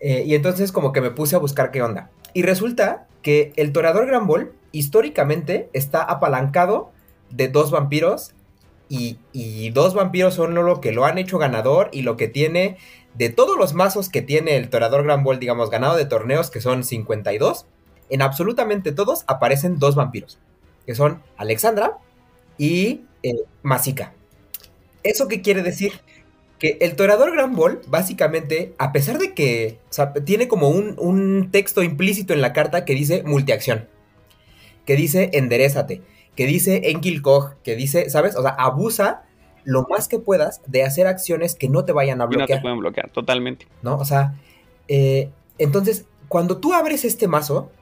F: Eh, y entonces como que me puse a buscar qué onda. Y resulta que el toreador Gran Ball históricamente está apalancado de dos vampiros y, y, dos vampiros son lo que lo han hecho ganador y lo que tiene de todos los mazos que tiene el toreador Gran Ball, digamos, ganado de torneos, que son 52, en absolutamente todos aparecen dos vampiros, que son Alexandra y eh. ¿Eso qué quiere decir? Que el toreador Gran Ball, básicamente, a pesar de que tiene como un, un texto implícito en la carta que dice multiacción, que dice enderezate, que dice Enkil que dice, ¿sabes? O sea, abusa lo más que puedas de hacer acciones que no te vayan a bloquear.
C: no te pueden bloquear, totalmente.
F: ¿No? O sea, eh, entonces, cuando tú abres este mazo,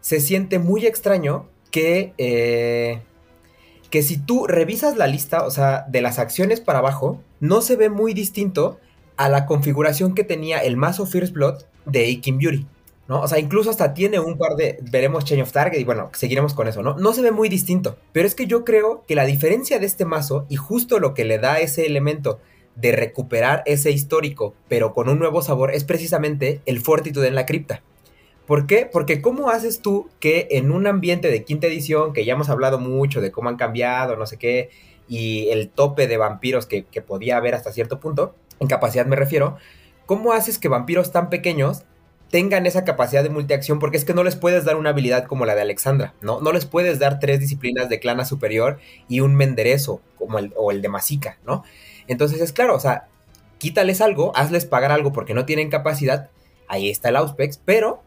F: se siente muy extraño que, eh, que si tú revisas la lista, o sea, de las acciones para abajo, no se ve muy distinto a la configuración que tenía el mazo First Blood de Aiken Beauty. ¿No? O sea, incluso hasta tiene un par de, veremos Change of Target y bueno, seguiremos con eso, ¿no? No se ve muy distinto, pero es que yo creo que la diferencia de este mazo y justo lo que le da ese elemento de recuperar ese histórico, pero con un nuevo sabor, es precisamente el Fortitude en la cripta. ¿Por qué? Porque ¿cómo haces tú que en un ambiente de quinta edición, que ya hemos hablado mucho de cómo han cambiado, no sé qué, y el tope de vampiros que, que podía haber hasta cierto punto, en capacidad me refiero, ¿cómo haces que vampiros tan pequeños tengan esa capacidad de multiacción, porque es que no les puedes dar una habilidad como la de Alexandra, ¿no? No les puedes dar tres disciplinas de clana superior y un menderezo como el, o el de Masica, ¿no? Entonces es claro, o sea, quítales algo, hazles pagar algo porque no tienen capacidad, ahí está el Auspex, pero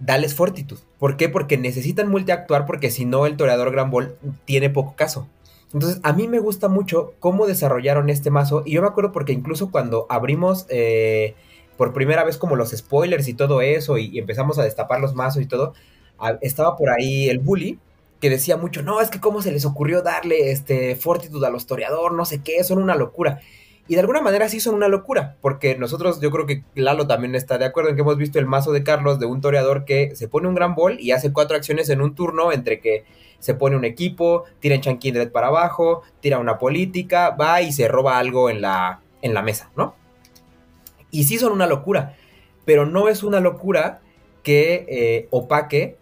F: dales fortitud. ¿Por qué? Porque necesitan multiactuar porque si no el toreador Gran Ball tiene poco caso. Entonces, a mí me gusta mucho cómo desarrollaron este mazo. Y yo me acuerdo porque incluso cuando abrimos eh, por primera vez como los spoilers y todo eso y, empezamos a destapar los mazos y todo, estaba por ahí el bully que decía mucho, no, es que cómo se les ocurrió darle este fortitud al historiador, no sé qué, son una locura. Y de alguna manera sí son una locura, porque nosotros, yo creo que Lalo también está de acuerdo en que hemos visto el mazo de Carlos de un toreador que se pone un gran bol y hace cuatro acciones en un turno entre que se pone un equipo, tira en Chankindred para abajo, tira una política, va y se roba algo en la, en la mesa, ¿no? Y sí son una locura, pero no es una locura que eh, opaque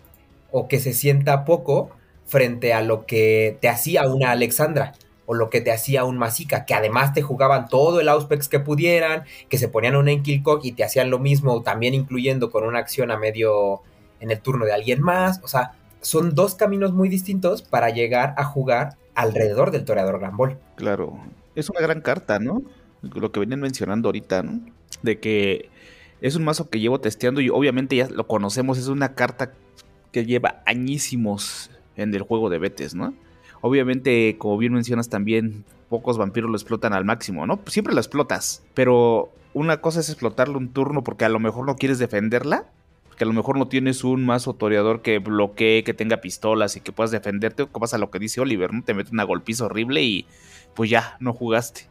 F: o que se sienta poco frente a lo que te hacía una Alexandra o lo que te hacía un Masica, que además te jugaban todo el Auspex que pudieran, que se ponían un Enkilcock y te hacían lo mismo, también incluyendo con una acción a medio en el turno de alguien más. O sea, son dos caminos muy distintos para llegar a jugar alrededor del Toreador Gran
D: Claro, es una gran carta, ¿no? Lo que venían mencionando ahorita, ¿no? De que es un mazo que llevo testeando y obviamente ya lo conocemos, es una carta que lleva añísimos en el juego de Betes, ¿no? Obviamente, como bien mencionas también, pocos vampiros lo explotan al máximo, ¿no? Siempre lo explotas, pero una cosa es explotarlo un turno porque a lo mejor no quieres defenderla, que a lo mejor no tienes un mazo toreador que bloquee, que tenga pistolas y que puedas defenderte, o pasa lo que dice Oliver, ¿no? Te mete una golpiza horrible y pues ya, no jugaste.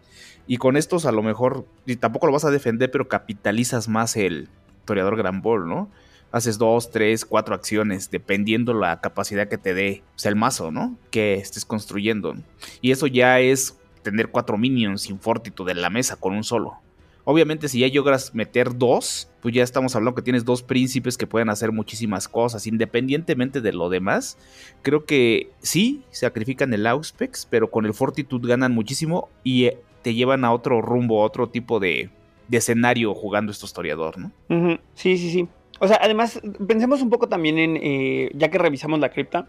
D: Y con estos a lo mejor, y tampoco lo vas a defender, pero capitalizas más el toreador Gran Ball, ¿no? Haces dos, tres, cuatro acciones, dependiendo la capacidad que te dé sea, el mazo, ¿no? Que estés construyendo. Y eso ya es tener cuatro minions sin fortitude en la mesa con un solo. Obviamente, si ya logras meter dos, pues ya estamos hablando que tienes dos príncipes que pueden hacer muchísimas cosas, independientemente de lo demás. Creo que sí, sacrifican el Auspex, pero con el Fortitude ganan muchísimo y te llevan a otro rumbo, a otro tipo de, escenario jugando este historiador, ¿no?
C: Sí, sí, sí. O sea, además, pensemos un poco también en, eh, ya que revisamos la cripta,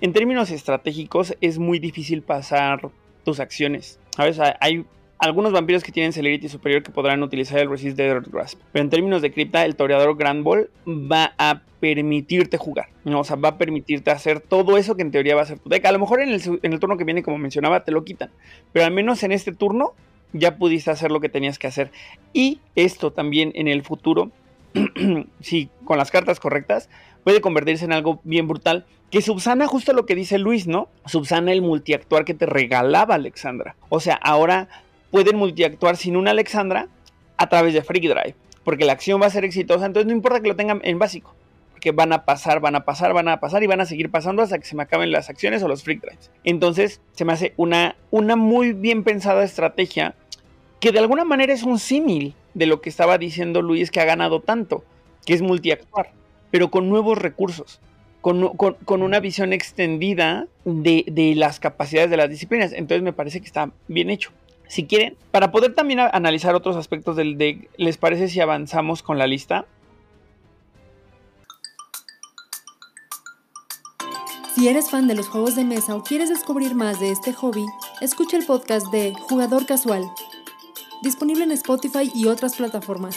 C: en términos estratégicos es muy difícil pasar tus acciones. ¿Sabes? Hay algunos vampiros que tienen celerity superior que podrán utilizar el Resist Dead Grasp. Pero en términos de cripta, el toreador Grand Ball va a permitirte jugar. O sea, va a permitirte hacer todo eso que en teoría va a ser tu deck. A lo mejor en el, turno que viene, como mencionaba, te lo quitan. Pero al menos en este turno ya pudiste hacer lo que tenías que hacer. Y esto también en el futuro, si con las cartas correctas, puede convertirse en algo bien brutal. Que subsana justo lo que dice Luis, ¿no? Subsana el multiactuar que te regalaba Alexandra. O sea, ahora pueden multiactuar sin una Alexandra a través de Freak Drive, porque la acción va a ser exitosa, entonces no importa que lo tengan en básico, que van a pasar, van a pasar, van a pasar y van a seguir pasando hasta que se me acaben las acciones o los freak drives. Entonces se me hace una, una muy bien pensada estrategia que de alguna manera es un símil de lo que estaba diciendo Luis que ha ganado tanto, que es multiactuar, pero con nuevos recursos. Con, con, una visión extendida de, de las capacidades de las disciplinas. Entonces me parece que está bien hecho. Si quieren, para poder también analizar otros aspectos del deck, ¿les parece si avanzamos con la lista?
A: Si eres fan de los juegos de mesa o quieres descubrir más de este hobby, escucha el podcast de Jugador Casual, disponible en Spotify y otras plataformas.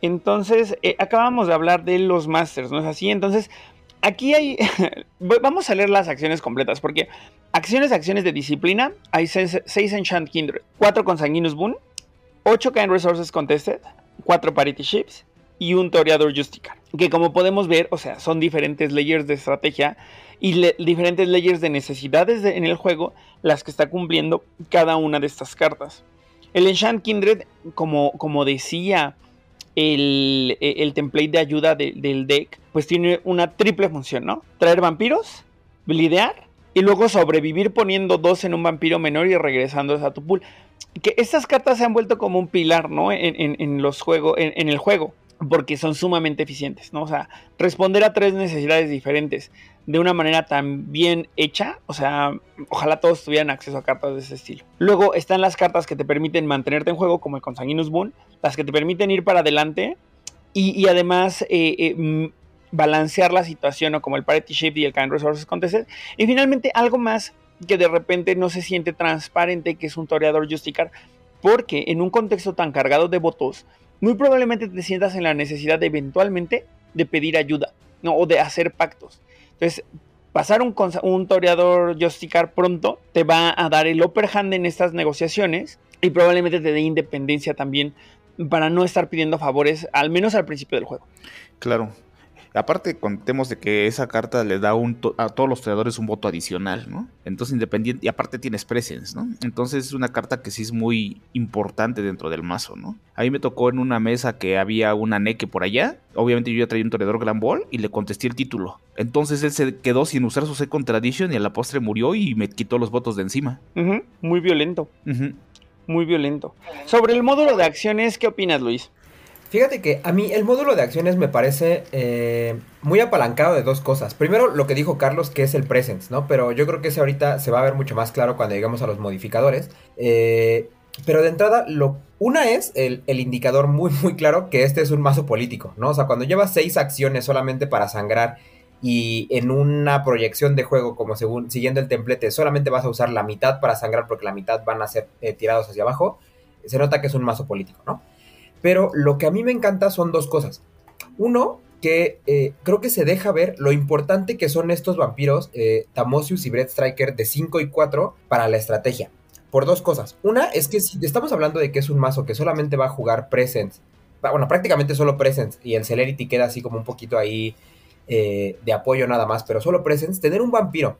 C: Entonces, eh, acabamos de hablar de los Masters, ¿no es así? Entonces, aquí hay. Vamos a leer las acciones completas, porque acciones, acciones de disciplina. Hay 6 Enchant Kindred, 4 Consanguinous Boon, 8 Kind Resources Contested, 4 Parity Ships y un Toreador Justicar. Que como podemos ver, o sea, son diferentes layers de estrategia y diferentes layers de necesidades en el juego las que está cumpliendo cada una de estas cartas. El Enchant Kindred, como, como decía el, el template de ayuda del deck, pues tiene una triple función, ¿no? Traer vampiros, blidear y luego sobrevivir poniendo dos en un vampiro menor y regresando a tu pool. Que estas cartas se han vuelto como un pilar, ¿no? En, los juegos, en, el juego, porque son sumamente eficientes, ¿no? O sea, responder a tres necesidades diferentes de una manera tan bien hecha, o sea, ojalá todos tuvieran acceso a cartas de ese estilo. Luego están las cartas que te permiten mantenerte en juego, como el Consanguinous Boon, las que te permiten ir para adelante y, además eh, eh, balancear la situación, o como el Parity Shift y el Kind Resources Contested. Y finalmente algo más que de repente no se siente transparente, que es un toreador Justicar, porque en un contexto tan cargado de votos, muy probablemente te sientas en la necesidad de eventualmente de pedir ayuda, ¿no? O de hacer pactos. Entonces, pasar un, un toreador Justicar pronto te va a dar el upper hand en estas negociaciones y probablemente te dé independencia también para no estar pidiendo favores, al menos al principio del juego.
D: Claro, Aparte, contemos de que esa carta le da a todos los creadores un voto adicional, ¿no? Entonces, independiente, y aparte tienes presence, ¿no? Entonces es una carta que sí es muy importante dentro del mazo, ¿no? A mí me tocó en una mesa que había una neque por allá. Obviamente yo ya traía un toreador Grand Ball y le contesté el título. Entonces él se quedó sin usar su Second Tradition y a la postre murió y me quitó los votos de encima.
C: Muy violento. Muy violento. Sobre el módulo de acciones, ¿qué opinas, Luis?
F: Fíjate que a mí el módulo de acciones me parece eh, muy apalancado de dos cosas. Primero, lo que dijo Carlos, que es el presence, ¿no? Pero yo creo que ese ahorita se va a ver mucho más claro cuando llegamos a los modificadores. Eh, pero de entrada, lo, una es el, indicador muy, muy claro que este es un mazo político, ¿no? O sea, cuando llevas seis acciones solamente para sangrar y en una proyección de juego, como según siguiendo el templete, solamente vas a usar la mitad para sangrar porque la mitad van a ser eh, tirados hacia abajo, se nota que es un mazo político, ¿no? Pero lo que a mí me encanta son dos cosas. Uno, que eh, creo que se deja ver lo importante que son estos vampiros, eh, Tamosius y Brett Striker, de 5 y 4 para la estrategia. Por dos cosas. Una es que si estamos hablando de que es un mazo que solamente va a jugar Presence, bueno, prácticamente solo Presence, y el Celerity queda así como un poquito ahí eh, de apoyo nada más, pero solo Presence, tener un vampiro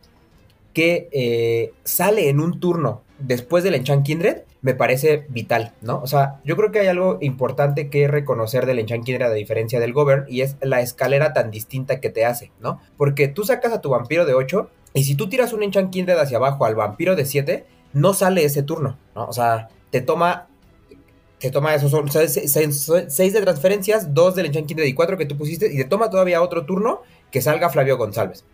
F: que sale en un turno después del Enchant Kindred me parece vital, ¿no? O sea, yo creo que hay algo importante que reconocer del Enchant Kindred a diferencia del Govern y es la escalera tan distinta que te hace, ¿no? Porque tú sacas a tu vampiro de 8 y si tú tiras un Enchant Kindred hacia abajo al vampiro de 7, no sale ese turno, ¿no? O sea, te toma te toma esos son 6 de transferencias, 2 del Enchant Kindred y 4 que tú pusiste y te toma todavía otro turno que salga Flavio González.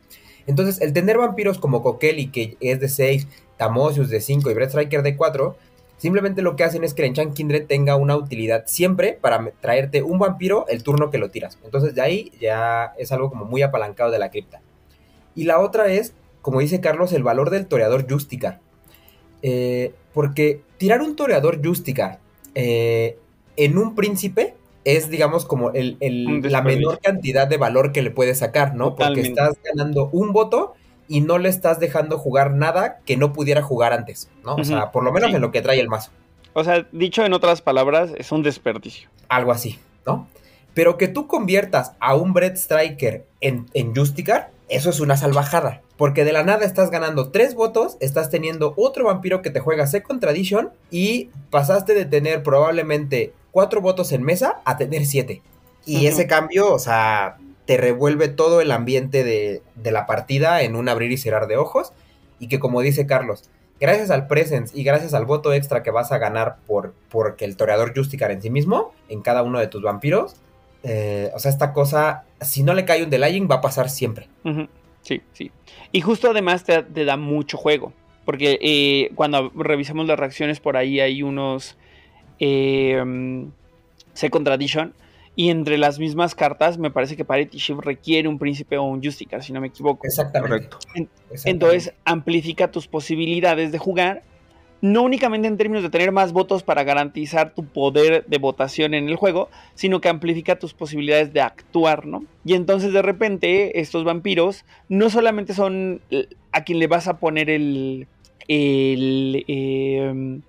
F: Entonces, el tener vampiros como Kokeli, que es de 6, Tamosius de 5 y Brett Striker de 4, simplemente lo que hacen es que el Enchant Kindred tenga una utilidad siempre para traerte un vampiro el turno que lo tiras. Entonces, de ahí ya es algo como muy apalancado de la cripta. Y la otra es, como dice Carlos, el valor del toreador Justicar. Eh, porque tirar un toreador Justicar eh, en un príncipe es, digamos, como el, la menor cantidad de valor que le puedes sacar, ¿no? Porque estás ganando un voto y no le estás dejando jugar nada que no pudiera jugar antes, ¿no? O sea, por lo menos en lo que trae el mazo.
C: O sea, dicho en otras palabras, es un desperdicio.
F: Algo así, ¿no? Pero que tú conviertas a un Bread Striker en, en Justicar, eso es una salvajada. Porque de la nada estás ganando tres votos, estás teniendo otro vampiro que te juega Second Tradition y pasaste de tener probablemente cuatro votos en mesa a tener siete. Y ese cambio, o sea, te revuelve todo el ambiente de, de la partida en un abrir y cerrar de ojos. Y que como dice Carlos, gracias al presence y gracias al voto extra que vas a ganar por porque el toreador Justicar en sí mismo, en cada uno de tus vampiros, eh, o sea, esta cosa, si no le cae un delaying, va a pasar siempre.
C: Sí, sí. Y justo además te, te da mucho juego. Porque eh, cuando revisamos las reacciones por ahí hay unos eh, Second Tradition. Y entre las mismas cartas me parece que Parity Shift requiere un príncipe o un Justicar, si no me equivoco.
F: Exactamente.
D: Correcto.
F: exactamente.
C: Entonces amplifica tus posibilidades de jugar. No únicamente en términos de tener más votos para garantizar tu poder de votación en el juego, sino que amplifica tus posibilidades de actuar, ¿no? Y entonces de repente estos vampiros no solamente son a quien le vas a poner el, el, eh,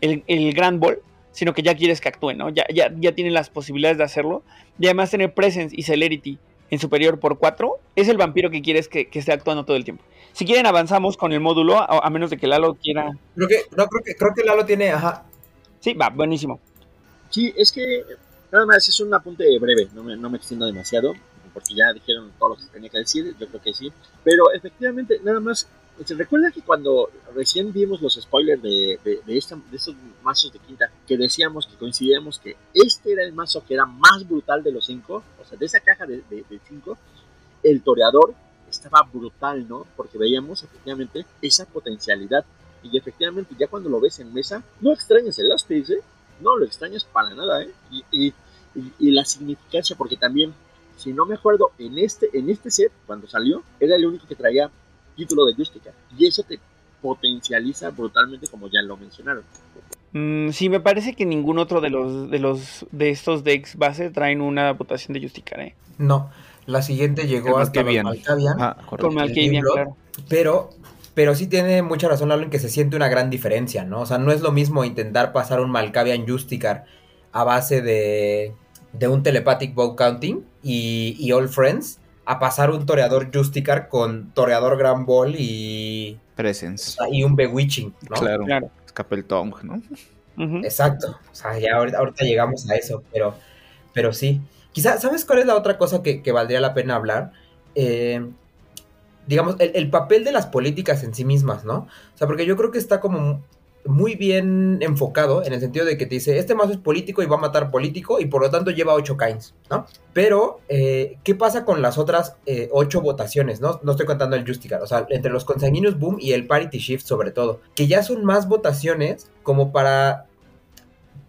C: el, el Grand Ball, sino que ya quieres que actúe, ¿no? Ya, ya, ya tienen las posibilidades de hacerlo. Y además tener Presence y Celerity en superior por 4 es el vampiro que quieres que, que esté actuando todo el tiempo. Si quieren avanzamos con el módulo, a, a menos de que Lalo quiera...
F: Creo que, no, creo que, creo que Lalo tiene, ajá.
C: Sí, va, buenísimo.
E: Sí, es que nada más es un apunte breve, no me, no me extiendo demasiado, porque ya dijeron todo lo que tenía que decir, yo creo que sí. Pero efectivamente, nada más, se recuerda que cuando recién vimos los spoilers de, de, de, esta, de estos mazos de quinta, que decíamos que coincidíamos que este era el mazo que era más brutal de los cinco, o sea, de esa caja de, cinco, el toreador estaba brutal, ¿no? Porque veíamos efectivamente esa potencialidad. Y efectivamente, ya cuando lo ves en mesa, no extrañas el Aspis, ¿eh? No lo extrañas para nada, ¿eh? Y, y, y, y, la significancia, porque también, si no me acuerdo, en este, en este set, cuando salió, era el único que traía título de Justica. Y eso te potencializa brutalmente, como ya lo mencionaron.
C: Mm, sí, me parece que ningún otro de los de los de estos decks base traen una votación de Justicar, ¿eh?
F: No, la siguiente llegó
D: El
F: hasta
D: Malkavian. Ah,
C: Con. Malkavian,
F: Blood.
C: claro.
F: pero, pero sí tiene mucha razón Lalo en que se siente una gran diferencia, ¿no? O sea, no es lo mismo intentar pasar un Malkavian Justicar a base de, de un Telepathic Bow Counting y, y All Friends a pasar un Toreador Justicar con Toreador Grand Ball y,
D: Presence.
F: y un Bewitching, ¿no?
D: Claro.
C: Claro.
D: Escape Tong, ¿no?
F: Exacto. O sea, ya ahorita, ahorita llegamos a eso, pero, pero sí. Quizá, ¿sabes cuál es la otra cosa que, que valdría la pena hablar? Eh, digamos, el, el, papel de las políticas en sí mismas, ¿no? O sea, porque yo creo que está como muy bien enfocado en el sentido de que te dice, este mazo es político y va a matar político y por lo tanto lleva 8 Kains, ¿no? Pero, eh, ¿qué pasa con las otras 8 eh, votaciones, no? No estoy contando el Justicar, o sea, entre los Consanguineous Boom y el Parity Shift sobre todo, que ya son más votaciones como para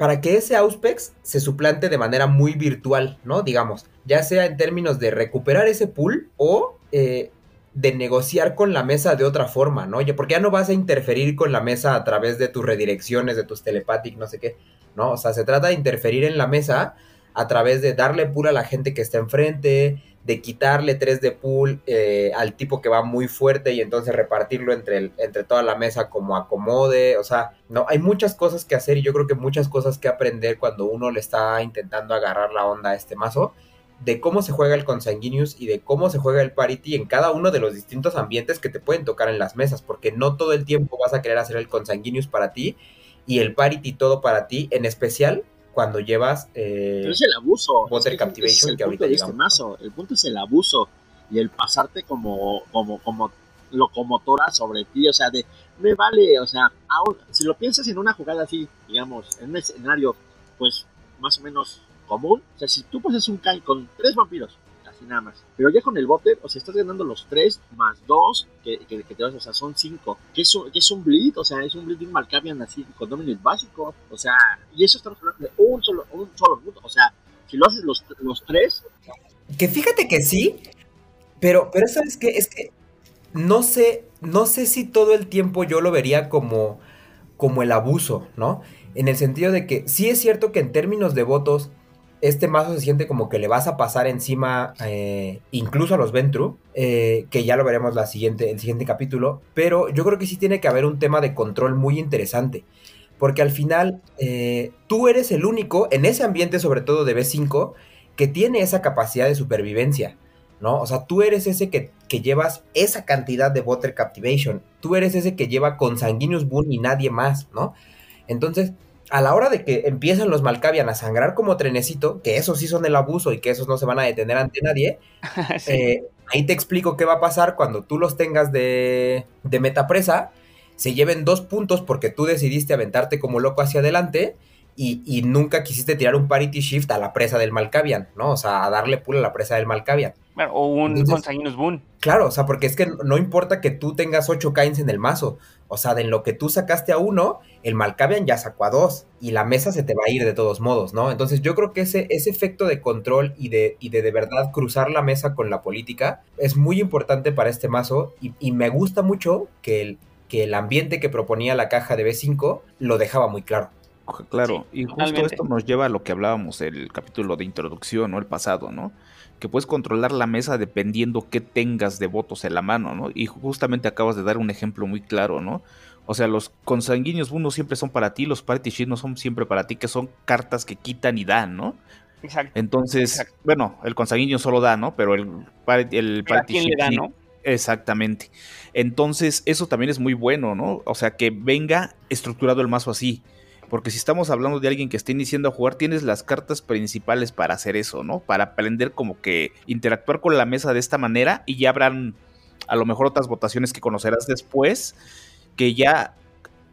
F: para que ese Auspex se suplante de manera muy virtual, ¿no? Digamos, ya sea en términos de recuperar ese pool o eh, de negociar con la mesa de otra forma, ¿no? Porque ya no vas a interferir con la mesa a través de tus redirecciones, de tus telepathic, no sé qué, ¿no? O sea, se trata de interferir en la mesa a través de darle pool a la gente que está enfrente, de quitarle 3 de pool eh, al tipo que va muy fuerte y entonces repartirlo entre, el, entre toda la mesa como acomode. O sea, no, hay muchas cosas que hacer y yo creo que muchas cosas que aprender cuando uno le está intentando agarrar la onda a este mazo. De cómo se juega el Consanguineous y de cómo se juega el Parity en cada uno de los distintos ambientes que te pueden tocar en las mesas, porque no todo el tiempo vas a querer hacer el Consanguineous para ti y el Parity todo para ti, en especial cuando llevas eh,
E: Pero es el abuso.
F: Water
E: es
F: Captivation
E: es el
F: que
E: punto
F: ahorita
E: de este mazo el punto es el abuso y el pasarte como como como locomotora sobre ti o sea de me vale o sea aún, si lo piensas en una jugada así digamos en un escenario pues más o menos común o sea si tú pasas un Kai con tres vampiros así nada más pero ya con el bote o sea estás ganando los tres más dos que, que, que te vas o sea son cinco que es que es un bleed o sea es un bleed de un Malkavian así con dominio básico o sea y eso estamos hablando de un solo un solo punto o sea si lo haces los, los tres.
F: Que fíjate que sí, pero, pero ¿sabes qué? Es que no sé, no sé si todo el tiempo yo lo vería como, como el abuso, ¿no? En el sentido de que sí es cierto que en términos de votos, este mazo se siente como que le vas a pasar encima eh, incluso a los Ventru, eh, que ya lo veremos la siguiente, el siguiente capítulo, pero yo creo que sí tiene que haber un tema de control muy interesante porque al final eh, tú eres el único, en ese ambiente sobre todo de B5, que tiene esa capacidad de supervivencia, ¿no? O sea, tú eres ese que, que llevas esa cantidad de Water Captivation, tú eres ese que lleva Consanguineous Boon y nadie más, ¿no? Entonces, a la hora de que empiezan los Malkavian a sangrar como trenecito, que esos sí son el abuso y que esos no se van a detener ante nadie,
C: Sí.
F: eh, ahí te explico qué va a pasar cuando tú los tengas de, de metapresa, se lleven dos puntos porque tú decidiste aventarte como loco hacia adelante y, y nunca quisiste tirar un parity shift a la presa del Malkavian, ¿no? O sea, a darle pull a la presa del Malkavian.
C: Bueno, o un
F: Entonces-
C: Consanguinous Boon.
F: Claro, o sea, porque es que no importa que tú tengas 8 Kains en el mazo. O sea, de en lo que tú sacaste a uno, el Malkavian ya sacó a dos. Y la mesa se te va a ir de todos modos, ¿no? Entonces yo creo que ese, ese efecto de control y de, y de de verdad cruzar la mesa con la política es muy importante para este mazo. Y, y me gusta mucho que el, que el ambiente que proponía la caja de B5 lo dejaba muy claro.
D: Claro, y justo
C: totalmente.
D: esto nos lleva a lo que hablábamos el capítulo de introducción, ¿no? El pasado, ¿no? Que puedes controlar la mesa dependiendo qué tengas de votos en la mano, ¿no? Y justamente acabas de dar un ejemplo muy claro, ¿no? O sea, los consanguíneos no siempre son para ti, los party sheets no son siempre para ti, que son cartas que quitan y dan, ¿no?
C: Exacto.
D: Entonces,
C: Exacto.
D: bueno, el consanguíneo solo da, ¿no? Pero el, el
C: Pero ¿A
D: party sheet
C: da, no?
D: Exactamente. Entonces, eso también es muy bueno, ¿no? O sea, que venga estructurado el mazo así. Porque si estamos hablando de alguien que está iniciando a jugar, tienes las cartas principales para hacer eso, ¿no? Para aprender como que interactuar con la mesa de esta manera y ya habrán a lo mejor otras votaciones que conocerás después, que ya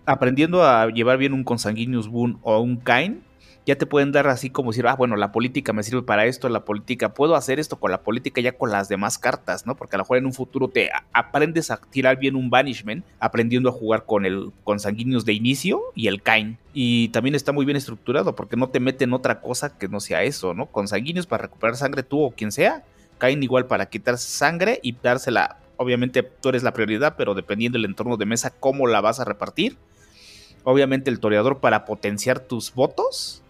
D: aprendiendo a llevar bien un Consanguineous Boon o un Kain, ya te pueden dar así como decir, ah, bueno, la política me sirve para esto, la política, puedo hacer esto con la política ya con las demás cartas, ¿no? Porque a lo mejor en un futuro te aprendes a tirar bien un Banishment, aprendiendo a jugar con el Consanguíneos de inicio y el Kain. Y también está muy bien estructurado porque no te meten otra cosa que no sea eso, ¿no? Consanguíneos para recuperar sangre tú o quien sea, Kain igual para quitar sangre y dársela, obviamente tú eres la prioridad, pero dependiendo del entorno de mesa, cómo la vas a repartir. Obviamente el toreador para potenciar tus votos.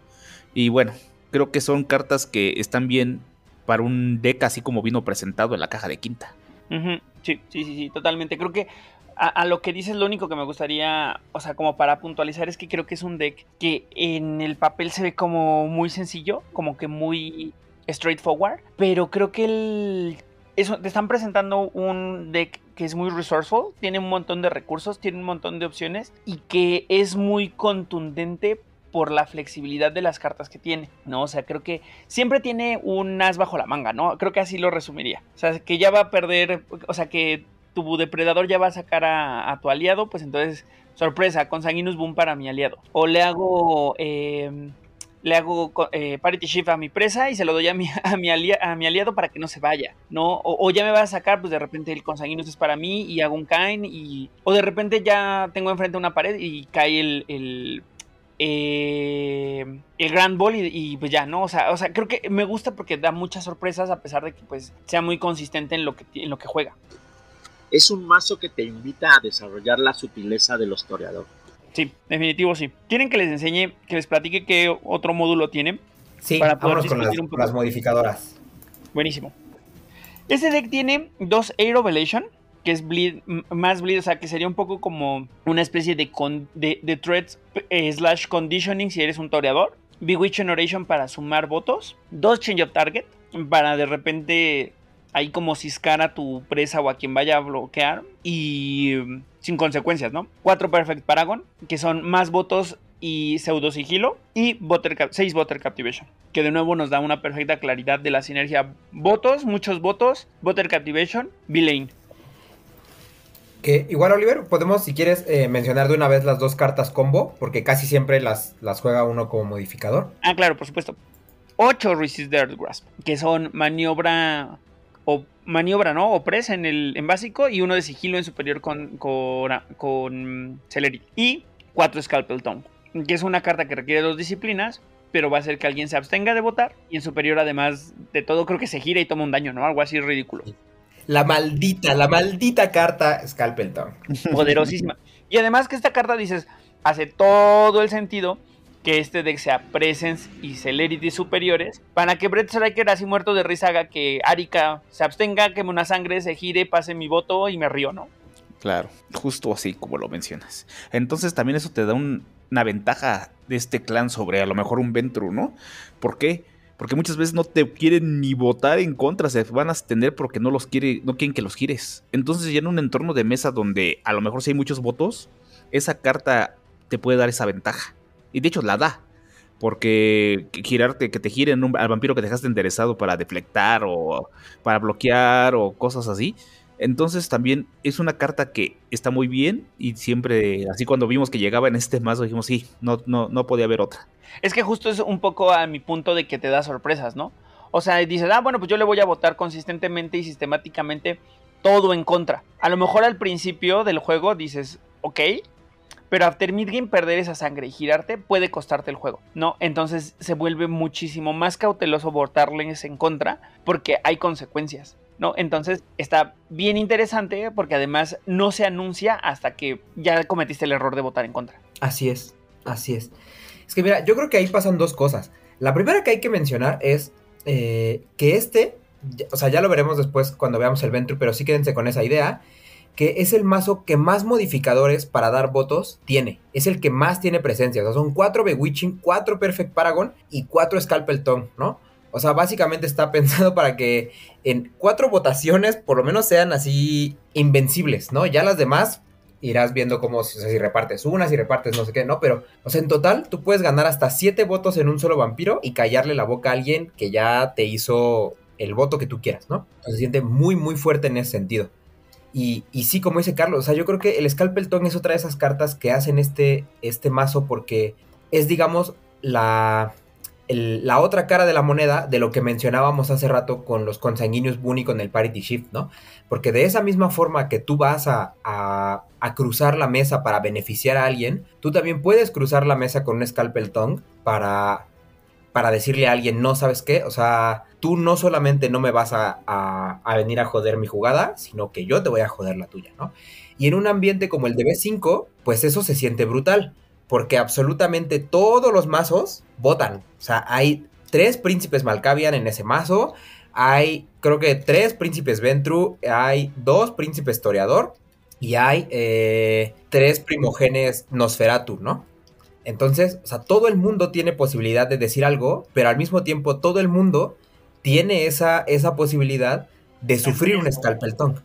D: Y bueno, creo que son cartas que están bien para un deck así como vino presentado en la caja de quinta.
C: Sí, sí, sí, sí, totalmente. Creo que a, a lo que dices, lo único que me gustaría, o sea, como para puntualizar, es que creo que es un deck que en el papel se ve como muy sencillo, como que muy straightforward, pero creo que el... Eso, te están presentando un deck que es muy resourceful, tiene un montón de recursos, tiene un montón de opciones y que es muy contundente por la flexibilidad de las cartas que tiene, ¿no? O sea, creo que siempre tiene un as bajo la manga, ¿no? Creo que así lo resumiría. O sea, que ya va a perder, o sea, que tu depredador ya va a sacar a, tu aliado, pues entonces, sorpresa, con Sanguinus Boom para mi aliado. O le hago, eh, le hago eh, Parity Shift a mi presa y se lo doy a mi, a mi, aliado para que no se vaya, ¿no? O, ya me va a sacar, pues de repente el consanguinus es para mí y hago un Kain y... O de repente ya tengo enfrente una pared y cae el eh, el Grand Ball y, y, pues ya, ¿no? O sea, o sea, creo que me gusta porque da muchas sorpresas a pesar de que pues sea muy consistente en lo que, en lo que juega.
E: Es un mazo que te invita a desarrollar la sutileza de los toreadores.
C: Sí, definitivo sí. ¿Quieren que les enseñe, que les platique qué otro módulo tiene?
F: Sí,
C: Para poder
F: con las,
C: discutir un poco.
F: las modificadoras.
C: Buenísimo. Este deck tiene dos Air Ovulation, que es bleed, más bleed, o sea, que sería un poco como una especie de, con- de, de threats eh, slash conditioning si eres un toreador. Bewitch Oration para sumar votos. Dos Change of Target, para de repente ahí como ciscar a tu presa o a quien vaya a bloquear. Y mm, sin consecuencias, ¿no? Cuatro Perfect Paragon, que son más votos y pseudo sigilo. Y Cap- seis Butter Captivation, que de nuevo nos da una perfecta claridad de la sinergia votos, muchos votos, Butter Captivation, V-Lane.
F: Que igual, Oliver, podemos, si quieres, eh, mencionar de una vez las dos cartas combo, porque casi siempre las, las juega uno como modificador.
C: Ah, claro, por supuesto. 8 Resist the Earth Grasp, que son maniobra o maniobra, ¿no? O presa en el en básico y uno de sigilo en superior con con, con Celerity. Y 4 Scalpel Tongue, que es una carta que requiere dos disciplinas, pero va a hacer que alguien se abstenga de votar y en superior además de todo creo que se gira y toma un daño, ¿no? Algo así ridículo.
F: La maldita, la maldita carta Scalpelton.
C: poderosísima. Y además que esta carta, dices, hace todo el sentido que este deck sea Presence y Celerity superiores, para que Brett Striker, así muerto de risa, haga que Arika se abstenga, queme una sangre, se gire, pase mi voto y me río, ¿no?
D: Claro, justo así como lo mencionas. Entonces también eso te da un- una ventaja de este clan sobre a lo mejor un Ventru, ¿no? ¿Por qué? Porque muchas veces no te quieren ni votar en contra, se van a abstener porque no los quiere, no quieren que los gires. Entonces ya en un entorno de mesa donde a lo mejor si hay muchos votos, esa carta te puede dar esa ventaja. Y de hecho la da. Porque girarte, que te giren al vampiro que dejaste enderezado para deflectar o para bloquear o cosas así. Entonces también es una carta que está muy bien y siempre, así cuando vimos que llegaba en este mazo, dijimos, sí, no, no, no podía haber otra.
C: Es que justo es un poco a mi punto de que te da sorpresas, ¿no? O sea, dices, ah, bueno, pues yo le voy a votar consistentemente y sistemáticamente todo en contra. A lo mejor al principio del juego dices, ok, pero after midgame perder esa sangre y girarte puede costarte el juego, ¿no? Entonces se vuelve muchísimo más cauteloso votarles en contra porque hay consecuencias, ¿no? Entonces está bien interesante porque además no se anuncia hasta que ya cometiste el error de votar en contra.
F: Así es, así es. Es que mira, yo creo que ahí pasan dos cosas. La primera que hay que mencionar es eh, que este, o sea, ya lo veremos después cuando veamos el Ventru, pero sí quédense con esa idea, que es el mazo que más modificadores para dar votos tiene. Es el que más tiene presencia. O sea, son 4 Bewitching, 4 Perfect Paragon y 4 Scalpel Tongue, ¿no? O sea, básicamente está pensado para que en cuatro votaciones por lo menos sean así invencibles, ¿no? Ya las demás irás viendo cómo, si repartes una, si repartes no sé qué, ¿no? Pero, o sea, en total tú puedes ganar hasta siete votos en un solo vampiro y callarle la boca a alguien que ya te hizo el voto que tú quieras, ¿no? Entonces se siente muy, muy fuerte en ese sentido. Y, y, sí, como dice Carlos, o sea, yo creo que el Scalpel es otra de esas cartas que hacen este, este mazo porque es, digamos, la, la otra cara de la moneda de lo que mencionábamos hace rato con los consanguíneos Boon y con el Parity Shift, ¿no? Porque de esa misma forma que tú vas a, a, cruzar la mesa para beneficiar a alguien, tú también puedes cruzar la mesa con un Scalpel Tongue para, para decirle a alguien, no sabes qué, o sea, tú no solamente no me vas a, a, venir a joder mi jugada, sino que yo te voy a joder la tuya, ¿no? Y en un ambiente como el de B5, pues eso se siente brutal porque absolutamente todos los mazos votan. O sea, hay tres príncipes Malkavian en ese mazo, hay creo que tres príncipes Ventru, hay dos príncipes Toreador y hay eh, tres primogenes Nosferatu, ¿no? Entonces, o sea, todo el mundo tiene posibilidad de decir algo, pero al mismo tiempo todo el mundo tiene esa, esa posibilidad de sufrir un escalpeltón.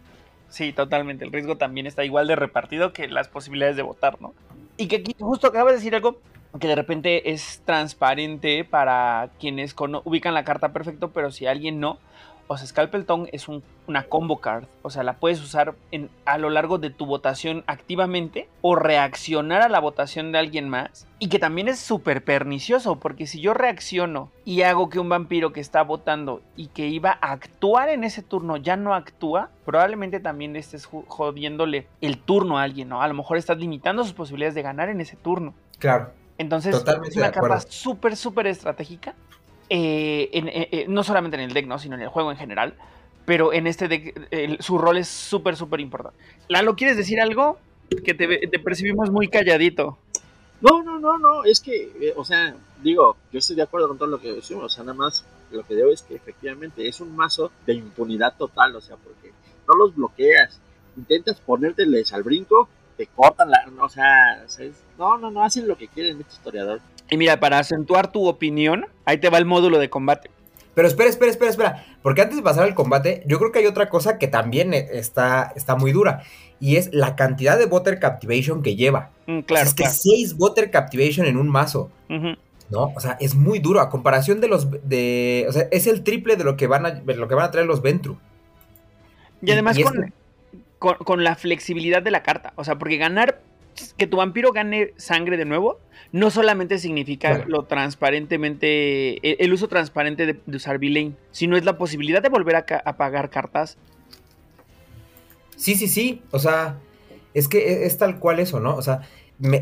C: Sí, totalmente. El riesgo también está igual de repartido que las posibilidades de votar, ¿no? Y que aquí justo acabas de decir algo que de repente es transparente para quienes ubican la carta perfecto, pero si alguien no, o sea, Scalpel Tongue es una combo card. O sea, la puedes usar a lo largo de tu votación activamente o reaccionar a la votación de alguien más. Y que también es súper pernicioso, porque si yo reacciono y hago que un vampiro que está votando y que iba a actuar en ese turno ya no actúa, probablemente también estés jodiéndole el turno a alguien, ¿no? A lo mejor estás limitando sus posibilidades de ganar en ese turno.
F: Claro.
C: Entonces, es una capa súper, súper estratégica eh, eh, eh, no solamente en el deck, ¿no? sino en el juego en general. Pero en este deck su rol es súper, súper importante. Lalo, ¿quieres decir algo? Que te, percibimos muy calladito.
E: No, no, no, no, es que, o sea, digo, yo estoy de acuerdo con todo lo que decimos, o sea, nada más lo que digo es que efectivamente es un mazo de impunidad total, o sea, porque no los bloqueas, intentas ponérteles al brinco, te cortan la, o sea, no, no, no, hacen lo que quieren este historiador.
C: Y mira, para acentuar tu opinión, ahí te va el módulo de combate.
F: Pero espera, espera, espera, espera. Porque antes de pasar al combate, yo creo que hay otra cosa que también está, está muy dura. Y es la cantidad de Water Captivation que lleva.
C: Mm, claro.
F: es que 6 Water Captivation en un mazo. ¿No? O sea, es muy duro. A comparación de los. De, o sea, es el triple de lo que van a, lo que van a traer los Ventru.
C: Y además con, con la flexibilidad de la carta. O sea, porque ganar. Que tu vampiro gane sangre de nuevo no solamente significa lo transparentemente, el, uso transparente de, usar V-Lane, sino es la posibilidad de volver a, pagar cartas.
F: Sí, sí, sí. O sea, es que e, es, tal cual eso, ¿no? O sea,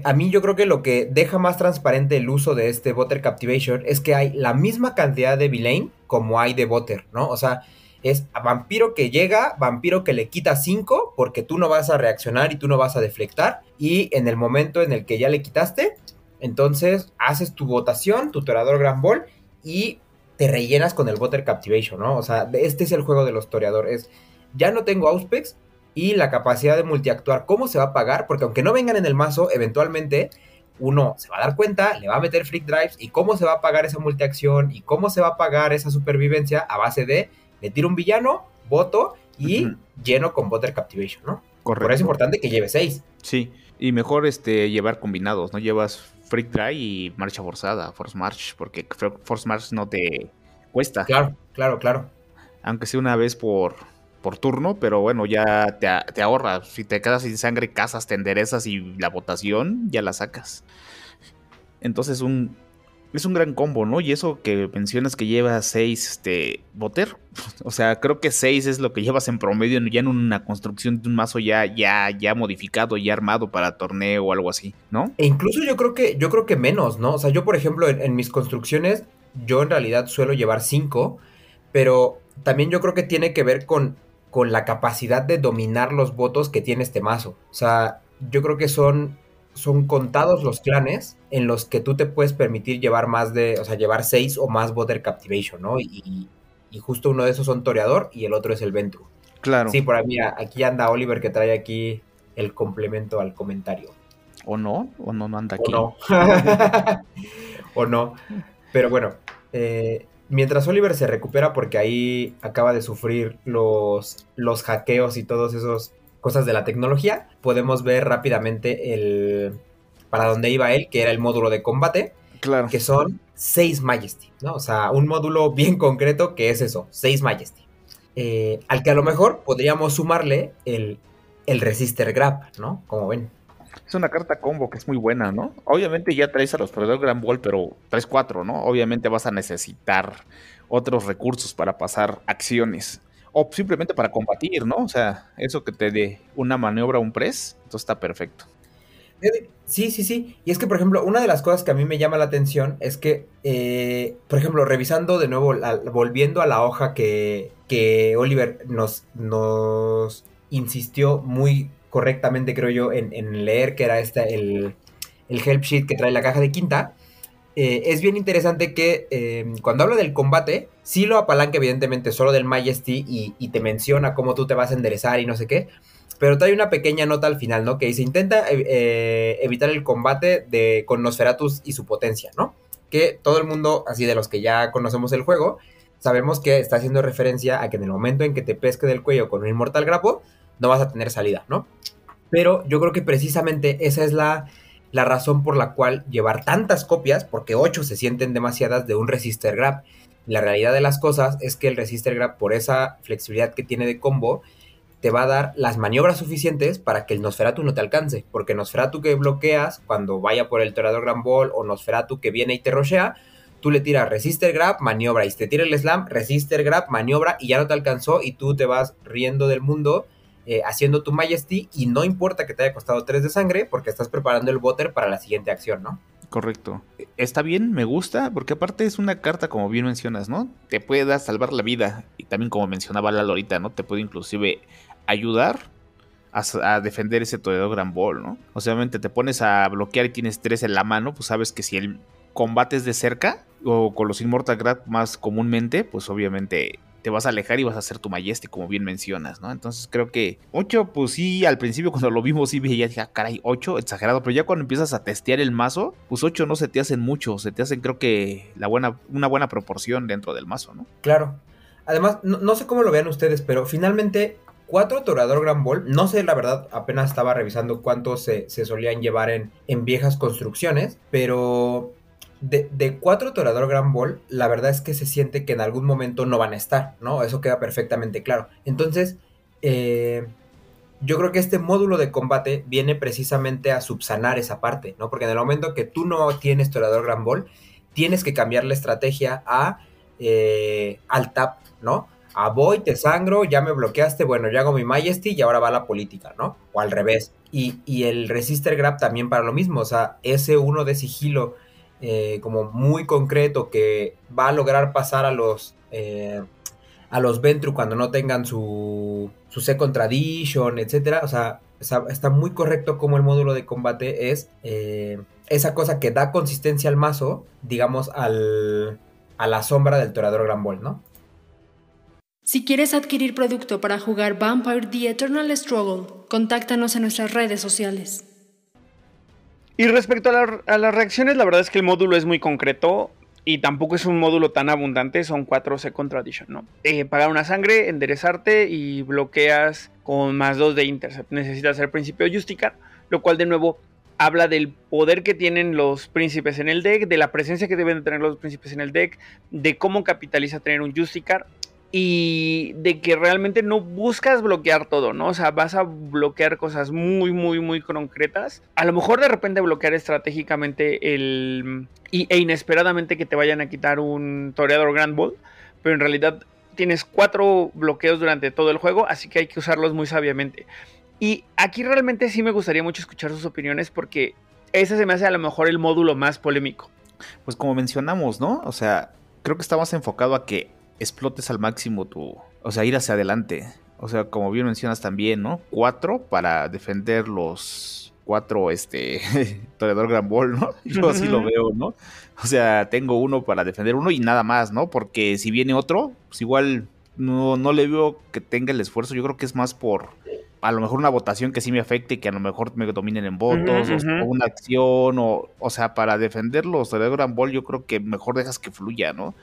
F: a mí yo creo que lo que deja más transparente el uso de este Butter Captivation es que hay la misma cantidad de V-Lane como hay de Butter, ¿no? O sea, es vampiro que llega, vampiro que le quita 5 porque tú no vas a reaccionar y tú no vas a deflectar. Y en el momento en el que ya le quitaste, entonces, haces tu votación, tu toreador Grand Ball, y te rellenas con el Water Captivation, ¿no? O sea, este es el juego de los toreadores. Ya no tengo Auspex y la capacidad de multiactuar. ¿Cómo se va a pagar? Porque aunque no vengan en el mazo, eventualmente uno se va a dar cuenta, le va a meter Freak Drives y cómo se va a pagar esa multiacción y cómo se va a pagar esa supervivencia a base de le tiro un villano, voto y lleno con Water Captivation, ¿no?
D: Correcto.
F: Por eso es importante que lleve 6.
D: Sí, y mejor este llevar combinados, ¿no? Llevas Freak Dry y Marcha Forzada, Force March, porque Force March no te cuesta.
F: Claro, claro, claro.
D: Aunque sea una vez por, por turno, pero bueno, ya te, te ahorra. Si te quedas sin sangre, cazas, te enderezas y la votación ya la sacas. Entonces un, es un gran combo, ¿no? Y eso que mencionas que lleva 6 este, boter, o sea, creo que 6 es lo que llevas en promedio ya en una construcción de un mazo ya, ya, ya modificado, ya armado para torneo o algo así, ¿no?
F: E incluso yo creo que, yo creo que menos, ¿no? O sea, yo por ejemplo en, mis construcciones, yo en realidad suelo llevar 5, pero también yo creo que tiene que ver con, con la capacidad de dominar los votos que tiene este mazo. O sea, yo creo que son son contados los clanes en los que tú te puedes permitir llevar más de, o sea, llevar seis o más Border Captivation, ¿no? Y, justo uno de esos son Toreador y el otro es el Ventru.
D: Claro.
F: Sí, por ahí, mira, aquí anda Oliver que trae aquí el complemento al comentario.
D: ¿O no? ¿O no, no anda aquí?
F: O no. o no. Pero bueno, eh, mientras Oliver se recupera porque ahí acaba de sufrir los, los hackeos y todos esos cosas de la tecnología, podemos ver rápidamente el para dónde iba él, que era el módulo de combate,
D: claro.
F: que son 6 Majesty, ¿no? O sea, un módulo bien concreto que es eso, 6 Majesty. Eh, al que a lo mejor podríamos sumarle el, el Resistor Grab, ¿no? Como ven.
D: Es una carta combo que es muy buena, ¿no? Obviamente ya traes a los Predador Grand Ball, pero traes 4, ¿no? Obviamente vas a necesitar otros recursos para pasar acciones o simplemente para combatir, ¿no? O sea, eso que te dé una maniobra, un press, entonces está perfecto.
F: Sí, sí, sí. Y es que, por ejemplo, una de las cosas que a mí me llama la atención es que, eh, por ejemplo, revisando de nuevo, volviendo a la hoja que, que Oliver nos, nos insistió muy correctamente, creo yo, en, leer, que era este, el, el help sheet que trae la caja de quinta, eh, es bien interesante que em, cuando habla del combate, sí lo apalanca evidentemente solo del Majesty y, te menciona cómo tú te vas a enderezar y no sé qué, pero trae una pequeña nota al final, ¿no? Que dice, intenta eh, eh, evitar el combate de, con Nosferatus y su potencia, ¿no? Que todo el mundo, así de los que ya conocemos el juego, sabemos que está haciendo referencia a que en el momento en que te pesque del cuello con un Inmortal Grapo, no vas a tener salida, ¿no? Pero yo creo que precisamente esa es la la razón por la cual llevar tantas copias, porque 8 se sienten demasiadas de un resistor grab. La realidad de las cosas es que el resistor grab, por esa flexibilidad que tiene de combo, te va a dar las maniobras suficientes para que el Nosferatu no te alcance. Porque Nosferatu que bloqueas cuando vaya por el Torador Grand Ball o Nosferatu que viene y te rochea, tú le tiras resistor grab, maniobra. Y si te tira el slam, resistor grab, maniobra y ya no te alcanzó y tú te vas riendo del mundo eh, haciendo tu Majesty y no importa que te haya costado 3 de sangre porque estás preparando el Butter para la siguiente acción, ¿no?
D: Correcto. Está bien, me gusta, porque aparte es una carta, como bien mencionas, ¿no? Te puede salvar la vida. Y también, como mencionaba la ahorita, ¿no? Te puede inclusive ayudar a, defender ese Toledo Gran Ball, ¿no? O sea, obviamente te pones a bloquear y tienes 3 en la mano, pues sabes que si el combate es de cerca, o con los Immortal Grad más comúnmente, pues obviamente te vas a alejar y vas a hacer tu Majesty, como bien mencionas, ¿no? Entonces creo que 8, pues sí, al principio cuando lo vimos sí veía, dije, ah, caray, 8, exagerado, pero ya cuando empiezas a testear el mazo, pues 8 no se te hacen mucho, se te hacen creo que la buena, una buena proporción dentro del mazo, ¿no?
F: Claro. Además, no, sé cómo lo vean ustedes, pero finalmente 4 Torador Grand Ball, no sé la verdad, apenas estaba revisando cuántos se, se solían llevar en, en viejas construcciones, pero de, cuatro Torador Grand Ball, la verdad es que se siente que en algún momento no van a estar, ¿no? Eso queda perfectamente claro. Entonces, eh, yo creo que este módulo de combate viene precisamente a subsanar esa parte, ¿no? Porque en el momento que tú no tienes Torador Grand Ball, tienes que cambiar la estrategia a eh, al tap, ¿no? A voy, te sangro, ya me bloqueaste, bueno, ya hago mi Majesty y ahora va la política, ¿no? O al revés. Y, y el Resistor Grab también para lo mismo, o sea, ese uno de sigilo eh, como muy concreto que va a lograr pasar a los eh, a los Ventru cuando no tengan su, su second tradition, etcétera. O sea, está, muy correcto como el módulo de combate es eh, esa cosa que da consistencia al mazo, digamos, al, a la sombra del Torador Gran Ball, ¿no?
A: Si quieres adquirir producto para jugar Vampire The Eternal Struggle, contáctanos en nuestras redes sociales.
C: Y respecto a, las reacciones, la verdad es que el módulo es muy concreto y tampoco es un módulo tan abundante, son 4 Second Tradition, ¿no? Eh, pagar una sangre, enderezarte y bloqueas con más 2 de Intercept. Necesitas el principio Justicar, lo cual de nuevo habla del poder que tienen los príncipes en el deck, de la presencia que deben de tener los príncipes en el deck, de cómo capitaliza tener un Justicar y de que realmente no buscas bloquear todo, ¿no? O sea, vas a bloquear cosas muy, muy, muy concretas. A lo mejor de repente bloquear estratégicamente el... e inesperadamente que te vayan a quitar un Toreador Grand Ball, pero en realidad tienes cuatro bloqueos durante todo el juego, así que hay que usarlos muy sabiamente. Y aquí realmente sí me gustaría mucho escuchar sus opiniones porque ese se me hace a lo mejor el módulo más polémico.
D: Pues como mencionamos, ¿no? O sea, creo que está más enfocado a que explotes al máximo tu, o sea, ir hacia adelante. O sea, como bien mencionas también, ¿no? Cuatro para defender los cuatro, este, Toreador Gran Ball, ¿no? Yo así lo veo, ¿no? O sea, tengo uno para defender uno y nada más, ¿no? Porque si viene otro, pues igual no, no le veo que tenga el esfuerzo. Yo creo que es más por a lo mejor una votación que sí me afecte, que a lo mejor me dominen en votos, o, una acción, o, o sea, para defender los Toreador Gran Ball, yo creo que mejor dejas que fluya, ¿no?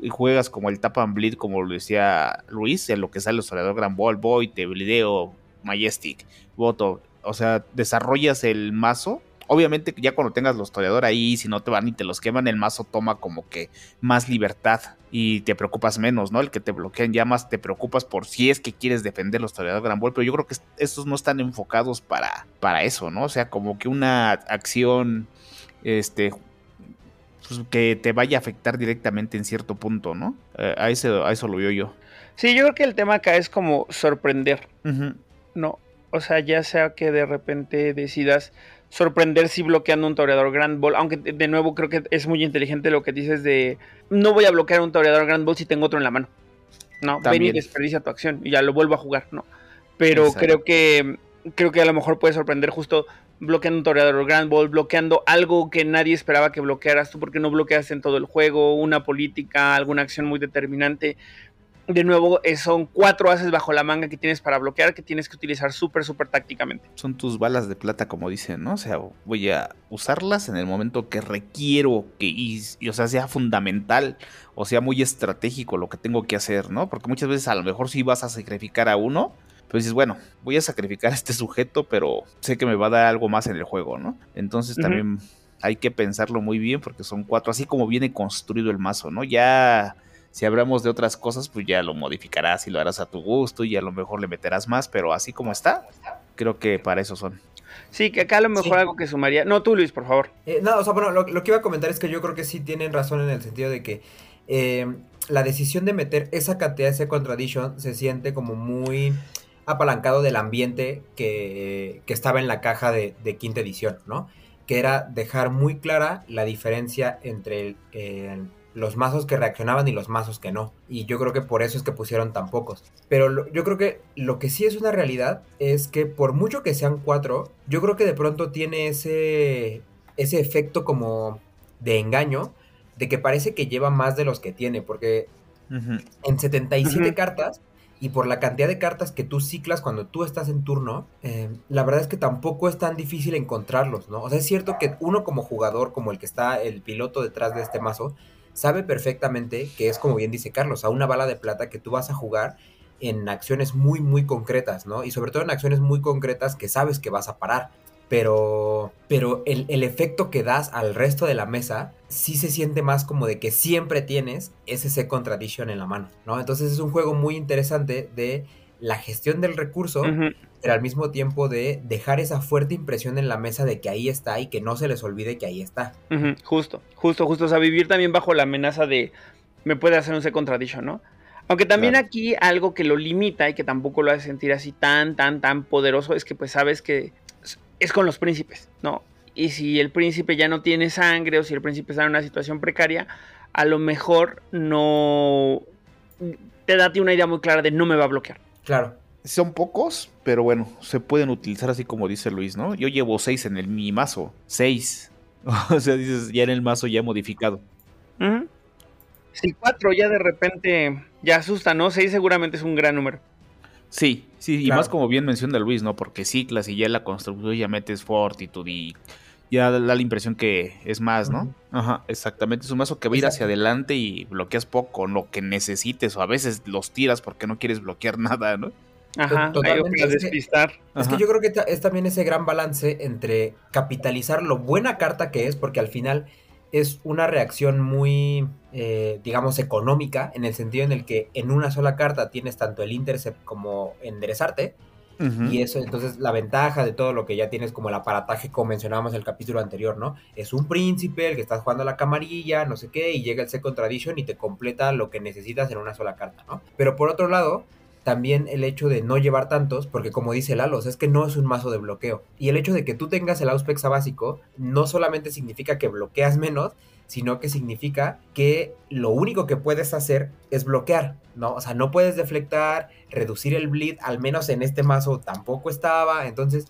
D: Y juegas como el tap and bleed, como lo decía Luis, en lo que sale el historiador Grand Ball, Void, Blideo, Majestic, Voto. O sea, desarrollas el mazo. Obviamente, ya cuando tengas los toreador ahí, si no te van y te los queman, el mazo toma como que más libertad y te preocupas menos, ¿no? El que te bloquean ya más te preocupas por si es que quieres defender los toreador Grand Ball, pero yo creo que estos no están enfocados para, para eso, ¿no? O sea, como que una acción este pues, que te vaya a afectar directamente en cierto punto, ¿no? Eh, a, eso, a eso lo veo yo.
C: Sí, yo creo que el tema acá es como sorprender, ¿no? O sea, ya sea que de repente decidas sorprender si bloqueando un toreador Grand Ball, aunque de nuevo creo que es muy inteligente lo que dices de no voy a bloquear un toreador Grand Ball si tengo otro en la mano. No, ven y desperdicia tu acción y ya lo vuelvo a jugar, ¿no? Pero creo que creo que a lo mejor puede sorprender justo bloqueando un toreador Grand Ball, bloqueando algo que nadie esperaba que bloquearas tú porque no bloqueas en todo el juego, una política, alguna acción muy determinante. De nuevo, eh, son cuatro haces bajo la manga que tienes para bloquear que tienes que utilizar súper, súper tácticamente.
D: Son tus balas de plata, como dicen, ¿no? O sea, voy a usarlas en el momento que requiero que, y, o sea, sea fundamental o sea muy estratégico lo que tengo que hacer, ¿no? Porque muchas veces a lo mejor si vas a sacrificar a uno, pues dices, bueno, voy a sacrificar a este sujeto, pero sé que me va a dar algo más en el juego, ¿no? Entonces también hay que pensarlo muy bien porque son cuatro, así como viene construido el mazo, ¿no? Ya si hablamos de otras cosas, pues ya lo modificarás y lo harás a tu gusto y a lo mejor le meterás más, pero así como está, creo que para eso son.
C: Sí, que acá a lo mejor algo que sumaría. No, tú Luis, por favor.
F: Eh, no, o sea, bueno, lo, que iba a comentar es que yo creo que sí tienen razón en el sentido de que eh, la decisión de meter esa cantidad de ese contradiction se siente como muy apalancado del ambiente que, estaba en la caja de, quinta edición, ¿no? Que era dejar muy clara la diferencia entre los mazos que reaccionaban y los mazos que no. Y yo creo que por eso es que pusieron tan pocos. Pero yo creo que lo que sí es una realidad es que por mucho que sean cuatro, yo creo que de pronto tiene ese, ese efecto como de engaño, de que parece que lleva más de los que tiene, porque en 77 cartas y por la cantidad de cartas que tú ciclas cuando tú estás en turno, eh, la verdad es que tampoco es tan difícil encontrarlos, ¿no? O sea, es cierto que uno como jugador, como el que está el piloto detrás de este mazo, sabe perfectamente que es como bien dice Carlos, a una bala de plata que tú vas a jugar en acciones muy, muy concretas, ¿no? Y sobre todo en acciones muy concretas que sabes que vas a parar pero, pero el, efecto que das al resto de la mesa sí se siente más como de que siempre tienes ese second contradiction en la mano, ¿no? Entonces es un juego muy interesante de la gestión del recurso, pero al mismo tiempo de dejar esa fuerte impresión en la mesa de que ahí está y que no se les olvide que ahí está.
C: Justo, justo, justo. O sea, vivir también bajo la amenaza de me puede hacer un second contradiction, ¿no? Aunque también aquí algo que lo limita y que tampoco lo hace sentir así tan, tan, tan poderoso es que pues sabes que es con los príncipes, ¿no? Y si el príncipe ya no tiene sangre o si el príncipe está en una situación precaria, a lo mejor no te da una idea muy clara de no me va a bloquear.
F: Claro.
D: Son pocos, pero bueno, se pueden utilizar así como dice Luis, ¿no? Yo llevo seis en el, mi mazo. Seis. o sea, dices, ya en el mazo ya modificado.
C: Si cuatro ya de repente ya asusta, ¿no? Seis seguramente es un gran número.
D: Sí, sí, y más como bien menciona Luis, ¿no? Porque ciclas y ya la construcción ya metes fortitud y ya da la impresión que es más, ¿no? Ajá, exactamente. Es un mazo que va a ir hacia adelante y bloqueas poco, lo que necesites, o a veces los tiras porque no quieres bloquear nada, ¿no?
C: Ajá,
F: Totalmente,
C: hay que
F: es que-
C: despistar.
F: Es que yo creo que es también ese gran balance entre capitalizar lo buena carta que es, porque al final es una reacción muy, eh, digamos, económica, en el sentido en el que en una sola carta tienes tanto el intercept como enderezarte,
D: Ujú.
F: y eso, entonces la ventaja de todo lo que ya tienes como el aparataje, como mencionábamos en el capítulo anterior, ¿no? Es un príncipe, el que estás jugando a la camarilla, no sé qué, y llega el Second Tradition y te completa lo que necesitas en una sola carta, ¿no? Pero por otro lado, también el hecho de no llevar tantos, porque como dice Lalo, o es que no es un mazo de bloqueo. Y el hecho de que tú tengas el Auspexa básico no solamente significa que bloqueas menos, sino que significa que lo único que puedes hacer es bloquear, ¿no? O sea, no puedes deflectar, reducir el bleed, al menos en este mazo tampoco estaba, entonces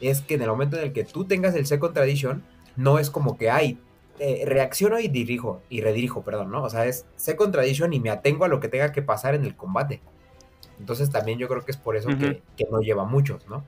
F: es que en el momento en el que tú tengas el Second Tradition, no es como que hay, eh, reacciono y dirijo, y redirijo, perdón, ¿no? O sea, es Second Tradition y me atengo a lo que tenga que pasar en el combate. Entonces también yo creo que es por eso que, que no lleva muchos, ¿no?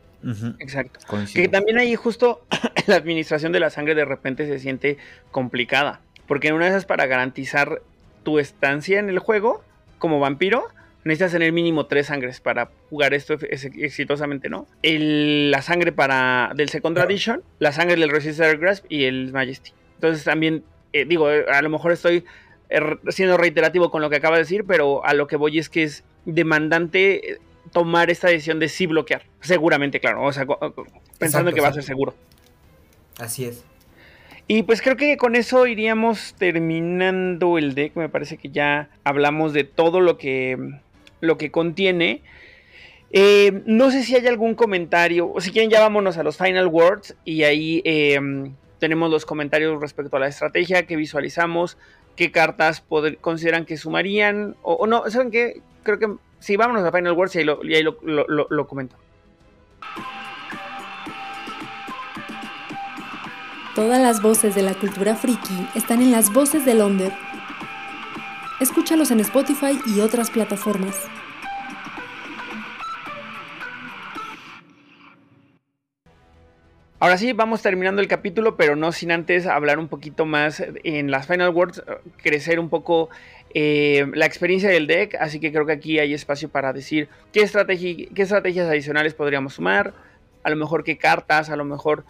C: Exacto.
D: Coincido.
C: Que también ahí justo la administración de la sangre de repente se siente complicada. Porque en una de esas para garantizar tu estancia en el juego como vampiro, necesitas tener mínimo tres sangres para jugar esto ex- ex- exitosamente, ¿no? El- la sangre para del Second
F: Claro.
C: Tradition, la sangre del Resistor Grasp y el Majesty. Entonces también, eh, digo, a lo mejor estoy siendo reiterativo con lo que acaba de decir, pero a lo que voy es que es demandante eh, tomar esta decisión de sí bloquear. Seguramente, claro. O sea, pensando
F: Exacto,
C: que va a ser seguro.
F: Así es.
C: Y pues creo que con eso iríamos terminando el deck. Me parece que ya hablamos de todo lo que, lo que contiene. Eh, no sé si hay algún comentario. O si quieren, ya vámonos a los final words. Y ahí eh, tenemos los comentarios respecto a la estrategia que visualizamos. ¿Qué cartas consideran que sumarían? O, no, ¿saben qué? Creo que sí, vámonos a final words y ahí lo comento.
G: Todas las voces de la cultura friki están en las voces del Onder. Escúchalos en Spotify y otras plataformas.
C: Ahora sí, vamos terminando el capítulo, pero no sin antes hablar un poquito más en las Final Words, crecer un poco eh, la experiencia del deck, así que creo que aquí hay espacio para decir qué estrategias adicionales podríamos sumar, a lo mejor qué cartas, a lo mejor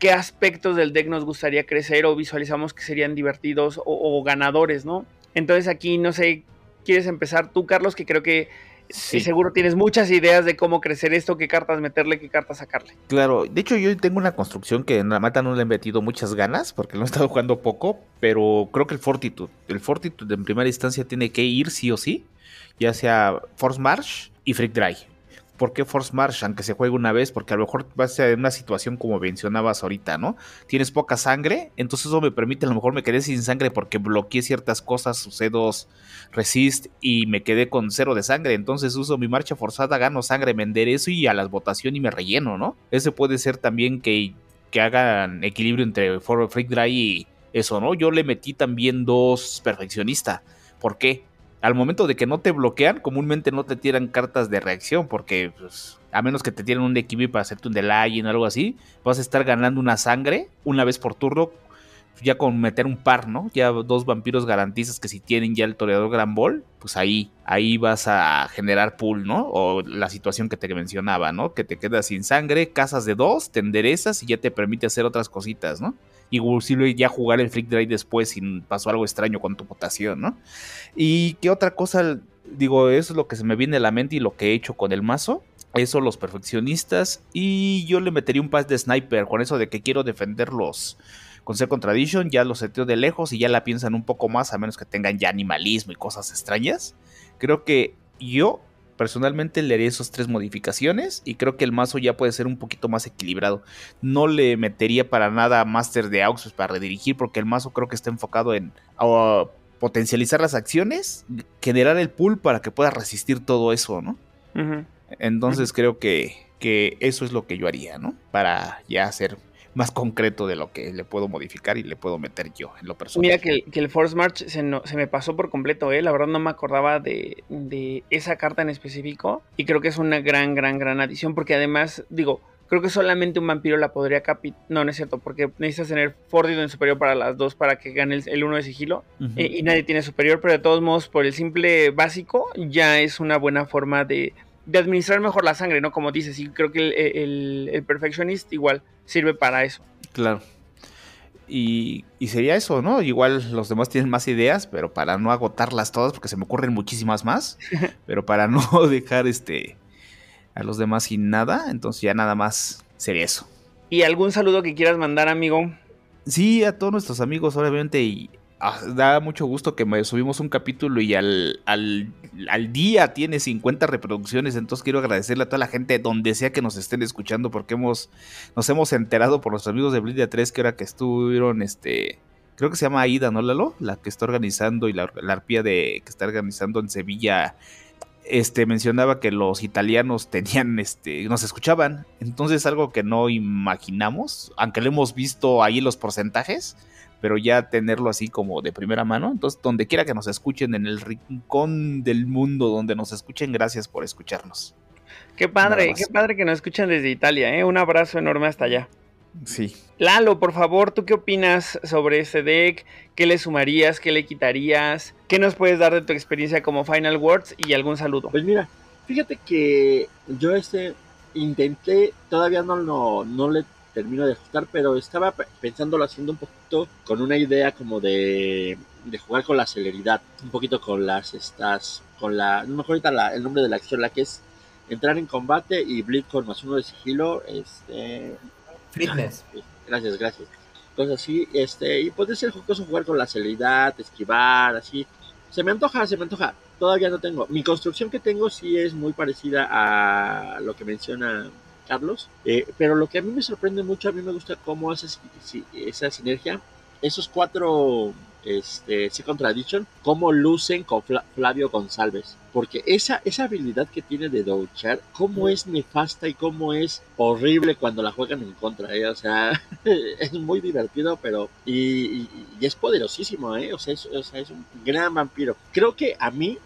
C: qué aspectos del deck nos gustaría crecer o visualizamos que serían divertidos o, o ganadores, ¿no? Entonces aquí, no sé, ¿quieres empezar tú, Carlos? Que creo que
D: Sí.
C: seguro tienes muchas ideas de cómo crecer esto, qué cartas meterle, qué cartas sacarle.
D: Claro, de hecho yo tengo una construcción que en la mata no le he metido muchas ganas porque lo he estado jugando poco, pero creo que el Fortitude, el Fortitude en primera instancia tiene que ir sí o sí, ya sea Force March y Freak Dry. ¿Por qué Force March? Aunque se juegue una vez, porque a lo mejor va a una situación como mencionabas ahorita, ¿no? Tienes poca sangre, entonces eso me permite, a lo mejor me quedé sin sangre porque bloqueé ciertas cosas, usé dos resist y me quedé con cero de sangre, entonces uso mi marcha forzada, gano sangre, me enderezo y a las votación y me relleno, ¿no? Ese puede ser también que, que hagan equilibrio entre For Freak Dry y eso, ¿no? Yo le metí también dos perfeccionista. ¿Por qué? Al momento de que no te bloquean, comúnmente no te tiran cartas de reacción, porque pues, a menos que te tiren un equilibrio para hacerte un delay o algo así, vas a estar ganando una sangre una vez por turno, ya con meter un par, ¿no? Ya dos vampiros garantizas que si tienen ya el toreador Gran Ball, pues ahí, ahí vas a generar pool, ¿no? O la situación que te mencionaba, ¿no? Que te quedas sin sangre, casas de dos, te enderezas y ya te permite hacer otras cositas, ¿no? Y posible ya jugar el Freak Drive después si pasó algo extraño con tu votación, ¿no? Y qué otra cosa, digo, eso es lo que se me viene a la mente y lo que he hecho con el mazo. Eso, los perfeccionistas. Y yo le metería un pas de sniper con eso de que quiero defenderlos con ser Contradiction. Ya los seteo de lejos y ya la piensan un poco más, a menos que tengan ya animalismo y cosas extrañas. Creo que yo personalmente le haría esas tres modificaciones y creo que el mazo ya puede ser un poquito más equilibrado. No le metería para nada Master de Aux pues, para redirigir porque el mazo creo que está enfocado en uh, potencializar las acciones, generar el pool para que pueda resistir todo eso, ¿no?
C: Uh -huh.
D: Entonces uh -huh. creo que, que eso es lo que yo haría, ¿no? Para ya hacer más concreto de lo que le puedo modificar y le puedo meter yo en lo personal.
C: Mira que el, que el Force March se, no, se, me pasó por completo, ¿eh? la verdad no me acordaba de, de, esa carta en específico y creo que es una gran, gran, gran adición porque además, digo, creo que solamente un vampiro la podría capitar, no, no es cierto, porque necesitas tener Fortitude en superior para las dos para que gane el, el uno de sigilo uh -huh. eh, y nadie tiene superior, pero de todos modos por el simple básico ya es una buena forma de de administrar mejor la sangre, ¿no? Como dices, y creo que el, el, el Perfectionist igual sirve para eso.
D: Claro. Y, y, sería eso, ¿no? Igual los demás tienen más ideas, pero para no agotarlas todas, porque se me ocurren muchísimas más, pero para no dejar este a los demás sin nada, entonces ya nada más sería eso.
C: ¿Y algún saludo que quieras mandar, amigo?
D: Sí, a todos nuestros amigos, obviamente, y da mucho gusto que subimos un capítulo y al, al, al, día tiene 50 reproducciones, entonces quiero agradecerle a toda la gente donde sea que nos estén escuchando porque hemos nos hemos enterado por los amigos de Blidia 3 que ahora que estuvieron este creo que se llama Aida, ¿no, Lalo? La que está organizando y la, la arpía de que está organizando en Sevilla este mencionaba que los italianos tenían este nos escuchaban entonces algo que no imaginamos aunque lo hemos visto ahí los porcentajes pero ya tenerlo así como de primera mano entonces donde quiera que nos escuchen en el rincón del mundo donde nos escuchen gracias por escucharnos
C: qué padre qué padre que nos escuchan desde Italia ¿eh? un abrazo enorme hasta allá
D: Sí.
C: Lalo, por favor, ¿tú qué opinas sobre este deck? ¿Qué le sumarías? ¿Qué le quitarías? ¿Qué nos puedes dar de tu experiencia como Final Words? Y algún saludo.
E: Pues mira, fíjate que yo este intenté, todavía no, no, no le termino de ajustar, pero estaba pensándolo haciendo un poquito con una idea como de, de jugar con la celeridad, un poquito con las estas, con la, no me acuerdo ahorita la, el nombre de la acción, la que es entrar en combate y bleed con más uno de sigilo, este,
F: Fitness.
E: Gracias, gracias. Cosas así, este, y puede ser jocoso jugar con la celeridad, esquivar, así. Se me antoja, se me antoja. Todavía no tengo. Mi construcción que tengo sí es muy parecida a lo que menciona Carlos. Eh, pero lo que a mí me sorprende mucho, a mí me gusta cómo hace esa sinergia. Esos cuatro este, Second Tradition, cómo lucen con Flavio González. Porque esa, esa habilidad que tiene de douchar, cómo es nefasta y cómo es horrible cuando la juegan en contra, ¿eh? O sea, es muy divertido, pero. Y, y, y es poderosísimo, ¿eh? O sea, es, o sea, es un gran vampiro. Creo que a mí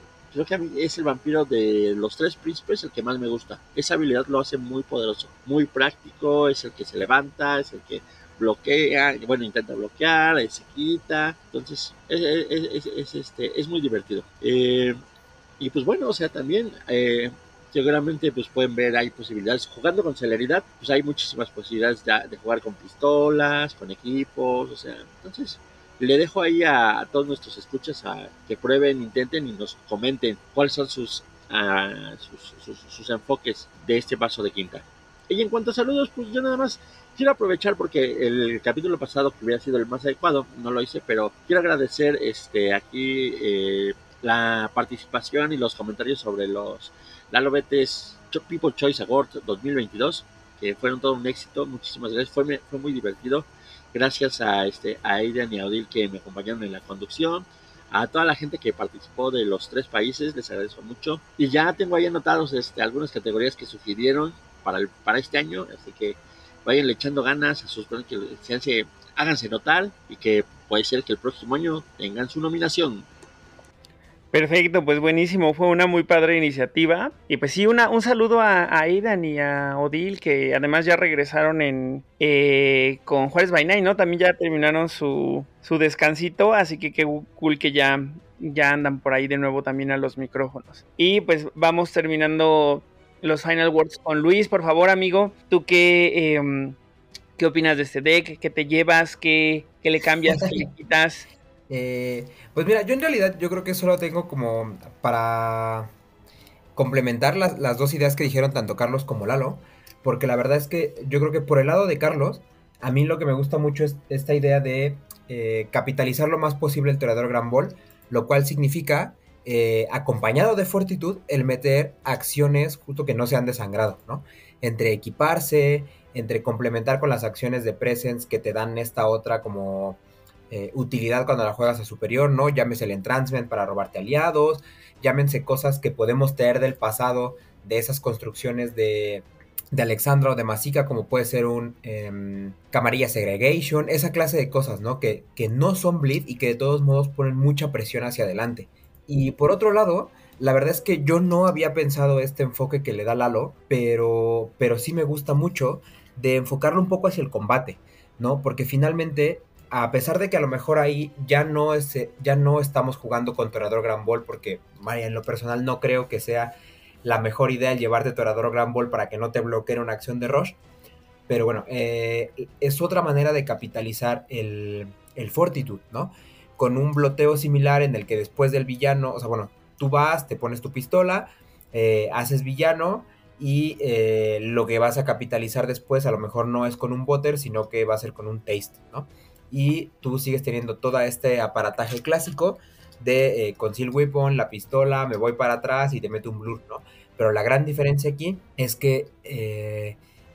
E: creo que es el vampiro de los tres príncipes el que más me gusta. Esa habilidad lo hace muy poderoso, muy práctico, es el que se levanta, es el que bloquea, bueno, intenta bloquear, se quita, entonces es, es, es, este, es muy divertido. Eh, y pues bueno, o sea, también eh, seguramente pues pueden ver, hay posibilidades, jugando con celeridad, pues hay muchísimas posibilidades de, de jugar con pistolas, con equipos, o sea, entonces le dejo ahí a, a, todos nuestros escuchas a que prueben, intenten y nos comenten cuáles son sus, uh, sus, sus, sus, enfoques de este paso de quinta. Y en cuanto a saludos, pues yo nada más quiero aprovechar porque el capítulo pasado que hubiera sido el más adecuado, no lo hice, pero quiero agradecer este aquí eh, la participación y los comentarios sobre los Lalo Betes People Choice Award 2022, que fueron todo un éxito. Muchísimas gracias, fue, fue muy divertido. Gracias a este a Aidan y a Odil que me acompañaron en la conducción. A toda la gente que participó de los tres países, les agradezco mucho. Y ya tengo ahí anotados este, algunas categorías que sugirieron para, el, para este año, así que vayan echando ganas a sus que se, háganse notar y que puede ser que el próximo año tengan su nominación.
C: Perfecto, pues buenísimo, fue una muy padre iniciativa. Y pues sí, una, un saludo a, a Aidan y a Odil, que además ya regresaron en eh, con Juárez by Night, ¿no? También ya terminaron su, su descansito, así que qué cool que ya, ya andan por ahí de nuevo también a los micrófonos. Y pues vamos terminando los final words con Luis, por favor, amigo. ¿Tú qué, eh, qué opinas de este deck? ¿Qué te llevas? ¿Qué, qué le cambias? ¿Qué le quitas?
F: Eh, pues mira, yo en realidad yo creo que solo tengo como para complementar las, las, dos ideas que dijeron tanto Carlos como Lalo, porque la verdad es que yo creo que por el lado de Carlos, a mí lo que me gusta mucho es esta idea de eh, capitalizar lo más posible el toreador Gran Ball, lo cual significa, eh, acompañado de fortitud, el meter acciones justo que no sean de sangrado, ¿no? Entre equiparse, entre complementar con las acciones de presence que te dan esta otra como eh, utilidad cuando la juegas a superior, ¿no? Llámese el entrancement para robarte aliados, llámense cosas que podemos traer del pasado de esas construcciones de, de Alexandra o de Masica, como puede ser un eh, Camarilla Segregation, esa clase de cosas, ¿no? Que, que no son bleed y que de todos modos ponen mucha presión hacia adelante. Y por otro lado, la verdad es que yo no había pensado este enfoque que le da Lalo, pero, pero sí me gusta mucho de enfocarlo un poco hacia el combate, ¿no? Porque finalmente a pesar de que a lo mejor ahí ya no, es, ya no estamos jugando con Tornador Gran Ball, porque María, en lo personal no creo que sea la mejor idea el llevarte tu Orador Grand Ball para que no te bloquee una acción de rush. Pero bueno, eh, es otra manera de capitalizar el, el Fortitude, ¿no? Con un bloteo similar en el que después del villano, o sea, bueno, tú vas, te pones tu pistola, eh, haces villano y eh, lo que vas a capitalizar después a lo mejor no es con un botter, sino que va a ser con un taste, ¿no? Y tú sigues teniendo todo este aparataje clásico de conceal weapon, la pistola, me voy para atrás y te meto un blur, ¿no? Pero la gran diferencia aquí es que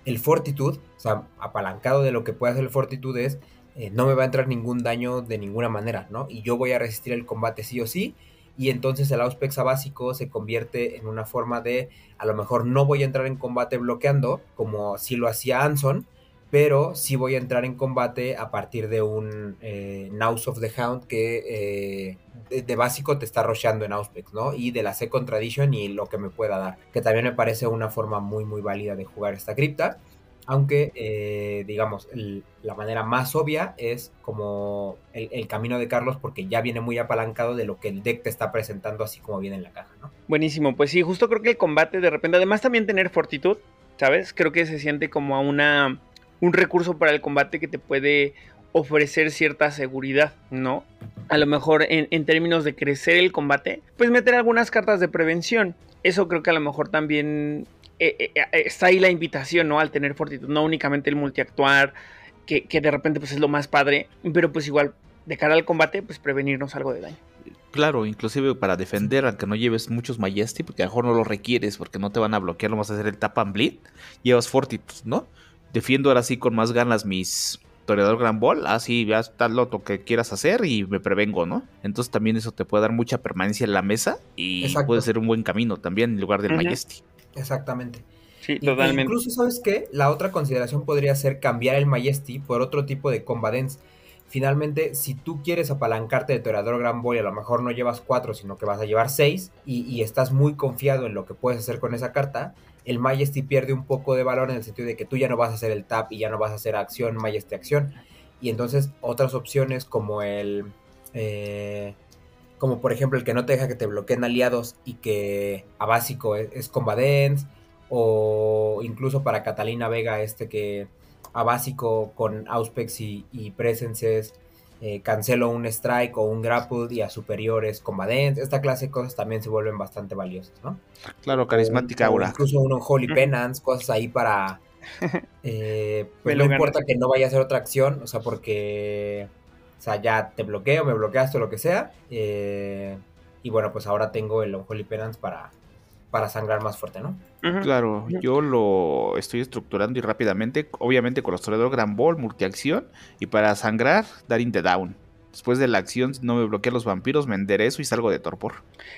F: el Fortitude, o sea, apalancado de lo que puede hacer el Fortitude es, eh, no me va a entrar ningún daño de ninguna manera, ¿no? Y yo voy a resistir el combate sí o sí, y entonces el Auspexa básico se convierte en una forma de, a lo mejor no voy a entrar en combate bloqueando, como si lo hacía Anson, pero sí voy a entrar en combate a partir de un eh, of the Hound que eh, de, básico te está rocheando en Auspex, ¿no? Y de la Second Tradition y lo que me pueda dar, que también me parece una forma muy muy válida de jugar esta cripta. Aunque, eh, digamos, la manera más obvia es como el, camino de Carlos, porque ya viene muy apalancado de lo que el deck te está presentando, así como viene en la caja, ¿no?
C: Buenísimo, pues sí, justo creo que el combate de repente, además también tener fortitud, ¿sabes? Creo que se siente como a una un recurso para el combate que te puede ofrecer cierta seguridad, ¿no? A lo mejor en, términos de crecer el combate, pues meter algunas cartas de prevención. Eso creo que a lo mejor también eh, eh, eh, está ahí la invitación, ¿no? Al tener fortitud, no únicamente el multiactuar, que, que de repente pues es lo más padre, pero pues igual de cara al combate, pues prevenirnos algo de daño.
D: Claro, inclusive para defender, aunque no lleves muchos Majesty, porque a lo mejor no lo requieres, porque no te van a bloquear, lo vas a hacer el tap and bleed, llevas Fortitude, ¿no? Defiendo ahora sí con más ganas mis Toreador Gran Ball, así ya está lo que quieras hacer y me prevengo, ¿no? Entonces también eso te puede dar mucha permanencia en la mesa y puede ser un buen camino también en lugar del Majesty.
F: Exactamente.
C: Sí, totalmente.
F: Incluso, ¿sabes qué? La otra consideración podría ser cambiar el Majesty por otro tipo de Combadence. Finalmente, si tú quieres apalancarte de Toreador Gran Ball y a lo mejor no llevas cuatro, sino que vas a llevar seis y, y estás muy confiado en lo que puedes hacer con esa carta, el Majesty pierde un poco de valor en el sentido de que tú ya no vas a hacer el tap y ya no vas a hacer acción, Majesty acción. Y entonces otras opciones como el... Eh, como por ejemplo el que no te deja que te bloqueen aliados y que a básico es, es o incluso para Catalina Vega este que a básico con Auspex y, y Presences eh, cancelo un strike o un grapple y a superiores combadentes. Esta clase de cosas también se vuelven bastante valiosas, ¿no?
D: Claro, carismática aura.
F: Incluso uno Holy Penance, cosas ahí para. Eh, pues no importa que no vaya a hacer otra acción, o sea, porque. O sea, ya te bloqueo, me bloqueaste o lo que sea. Eh, y bueno, pues ahora tengo el Holy Penance para, para sangrar más fuerte, ¿no?
D: Claro, yo lo estoy estructurando y rápidamente, obviamente con los toreador Gran Ball, multiacción, y para sangrar, dar in the down. Después de la acción, no me bloquean los vampiros, me enderezo y salgo de torpor.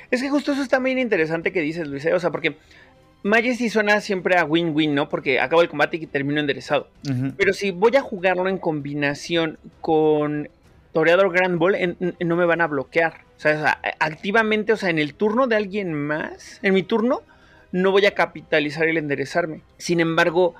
C: Es que justo eso está bien interesante que dices, Luis. ¿eh? O sea, porque Majesty suena siempre a win-win, ¿no? Porque acabo el combate y termino enderezado. Pero si voy a jugarlo en combinación con Toreador Grand Ball, no me van a bloquear. O sea, activamente, o sea, en el turno de alguien más, en mi turno, no voy a capitalizar el enderezarme. Sin embargo,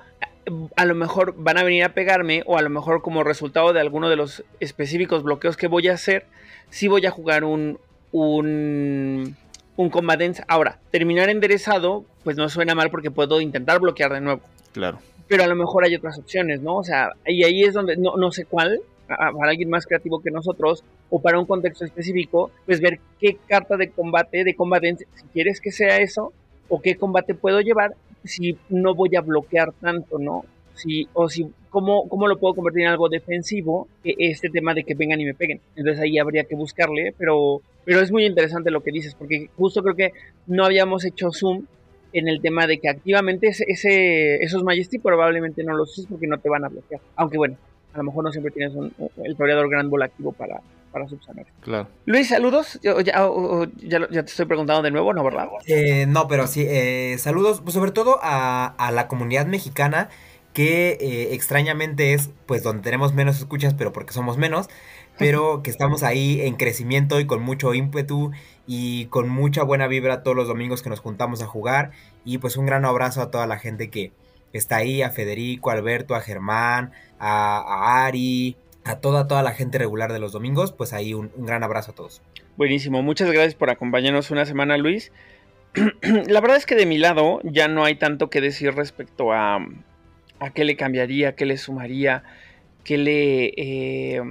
C: a lo mejor van a venir a pegarme o a lo mejor como resultado de alguno de los específicos bloqueos que voy a hacer, sí voy a jugar un, un, un combat Ahora, terminar enderezado, pues no suena mal porque puedo intentar bloquear de nuevo.
D: Claro.
C: Pero a lo mejor hay otras opciones, ¿no? O sea, y ahí es donde no, no sé cuál, para alguien más creativo que nosotros o para un contexto específico, pues ver qué carta de combate, de combatente, si quieres que sea eso, o qué combate puedo llevar si no voy a bloquear tanto, ¿no? Si, o si, ¿cómo, ¿cómo lo puedo convertir en algo defensivo? Este tema de que vengan y me peguen. Entonces ahí habría que buscarle, pero, pero es muy interesante lo que dices, porque justo creo que no habíamos hecho zoom en el tema de que activamente ese, esos Majesty probablemente no los uses porque no te van a bloquear. Aunque bueno, a lo mejor no siempre tienes un, el toreador Grand Ball activo para, para subsanar.
D: Claro.
C: Luis, saludos. ya, ya, te estoy preguntando de nuevo, ¿no, verdad?
F: Eh, no, pero sí, eh, saludos, pues sobre todo a, a, la comunidad mexicana, que eh, extrañamente es, pues, donde tenemos menos escuchas, pero porque somos menos, pero que estamos ahí en crecimiento y con mucho ímpetu y con mucha buena vibra todos los domingos que nos juntamos a jugar. Y pues un gran abrazo a toda la gente que está ahí, a Federico, a Alberto, a Germán, a, Ari, a toda, toda la gente regular de los domingos, pues ahí un, gran abrazo a todos.
C: Buenísimo, muchas gracias por acompañarnos una semana, Luis. la verdad es que de mi lado ya no hay tanto que decir respecto a, a qué le cambiaría, qué le sumaría, qué le... Eh,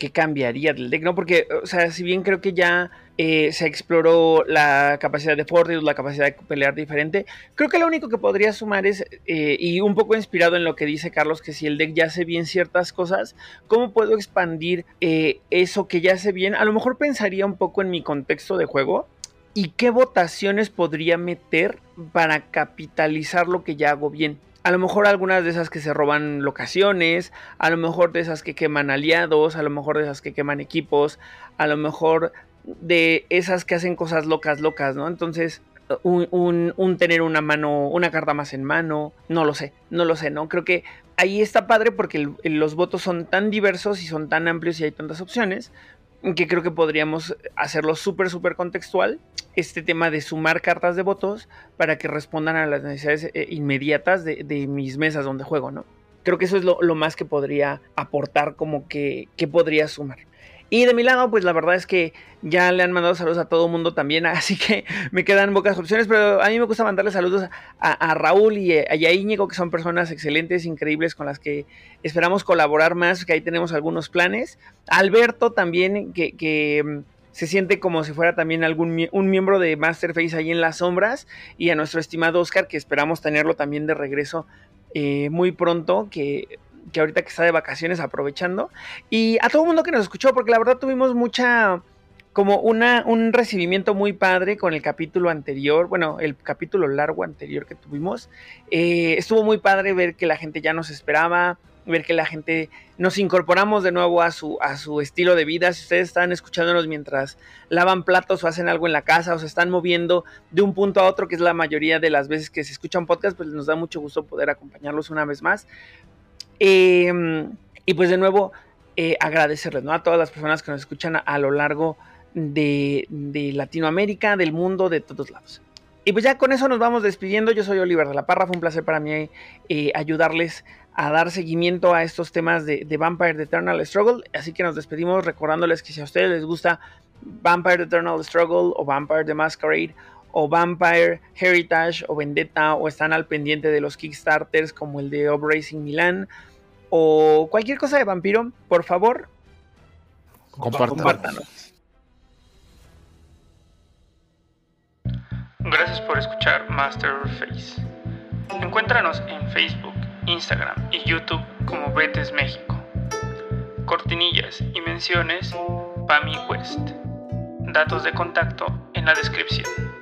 C: qué cambiaría del deck, ¿no? Porque, o sea, si bien creo que ya eh, se exploró la capacidad de Fortius, la capacidad de pelear diferente, creo que lo único que podría sumar es, eh, y un poco inspirado en lo que dice Carlos, que si el deck ya hace bien ciertas cosas, ¿cómo puedo expandir eh, eso que ya hace bien? A lo mejor pensaría un poco en mi contexto de juego. ¿Y qué votaciones podría meter para capitalizar lo que ya hago bien? a lo mejor algunas de esas que se roban locaciones, a lo mejor de esas que queman aliados, a lo mejor de esas que queman equipos, a lo mejor de esas que hacen cosas locas, locas, ¿no? Entonces, un, tener una mano, una carta más en mano, no lo sé, no lo sé, ¿no? Creo que ahí está padre porque los votos son tan diversos y son tan amplios y hay tantas opciones, que creo que podríamos hacerlo súper, súper contextual, este tema de sumar cartas de votos para que respondan a las necesidades eh, inmediatas de, mis mesas donde juego, ¿no? Creo que eso es lo, más que podría aportar, como que, que podría sumar. Y de mi lado, pues la verdad es que ya le han mandado saludos a todo el mundo también, así que me quedan pocas opciones, pero a mí me gusta mandarle saludos a, Raúl y a, Íñigo, que son personas excelentes, increíbles, con las que esperamos colaborar más, que ahí tenemos algunos planes. Alberto también, que, mm, se siente como si fuera también algún un miembro de Masterface ahí en las sombras, y a nuestro estimado Oscar, que esperamos tenerlo también de regreso eh, muy pronto, que que ahorita que está de vacaciones aprovechando. Y a todo el mundo que nos escuchó, porque la verdad tuvimos mucha, como una, un recibimiento muy padre con el capítulo anterior, bueno, el capítulo largo anterior que tuvimos. Eh, estuvo muy padre ver que la gente ya nos esperaba, ver que la gente nos incorporamos de nuevo a su, a su estilo de vida. Si ustedes están escuchándonos mientras lavan platos o hacen algo en la casa o se están moviendo de un punto a otro, que es la mayoría de las veces que se escuchan podcast, pues nos da mucho gusto poder acompañarlos una vez más. Em, y pues de nuevo, eh, agradecerles a todas las personas que nos escuchan a, lo largo de, Latinoamérica, del mundo, de todos lados. Y pues ya con eso nos vamos despidiendo. Yo soy Oliver de la Parra. Fue un placer para mí eh, ayudarles a dar seguimiento a estos temas de, Vampire Eternal Struggle. Así que nos despedimos recordándoles que si a ustedes les gusta Vampire Eternal Struggle o Vampire the Masquerade o Vampire Heritage o Vendetta o están al pendiente de los Kickstarters como el de Racing Milan o cualquier cosa de vampiro, por favor, compártanos. Gracias por escuchar Masterface. Encuéntranos en Facebook, Instagram y YouTube como Betes México. Cortinillas y menciones Pami West. Datos de contacto en la descripción.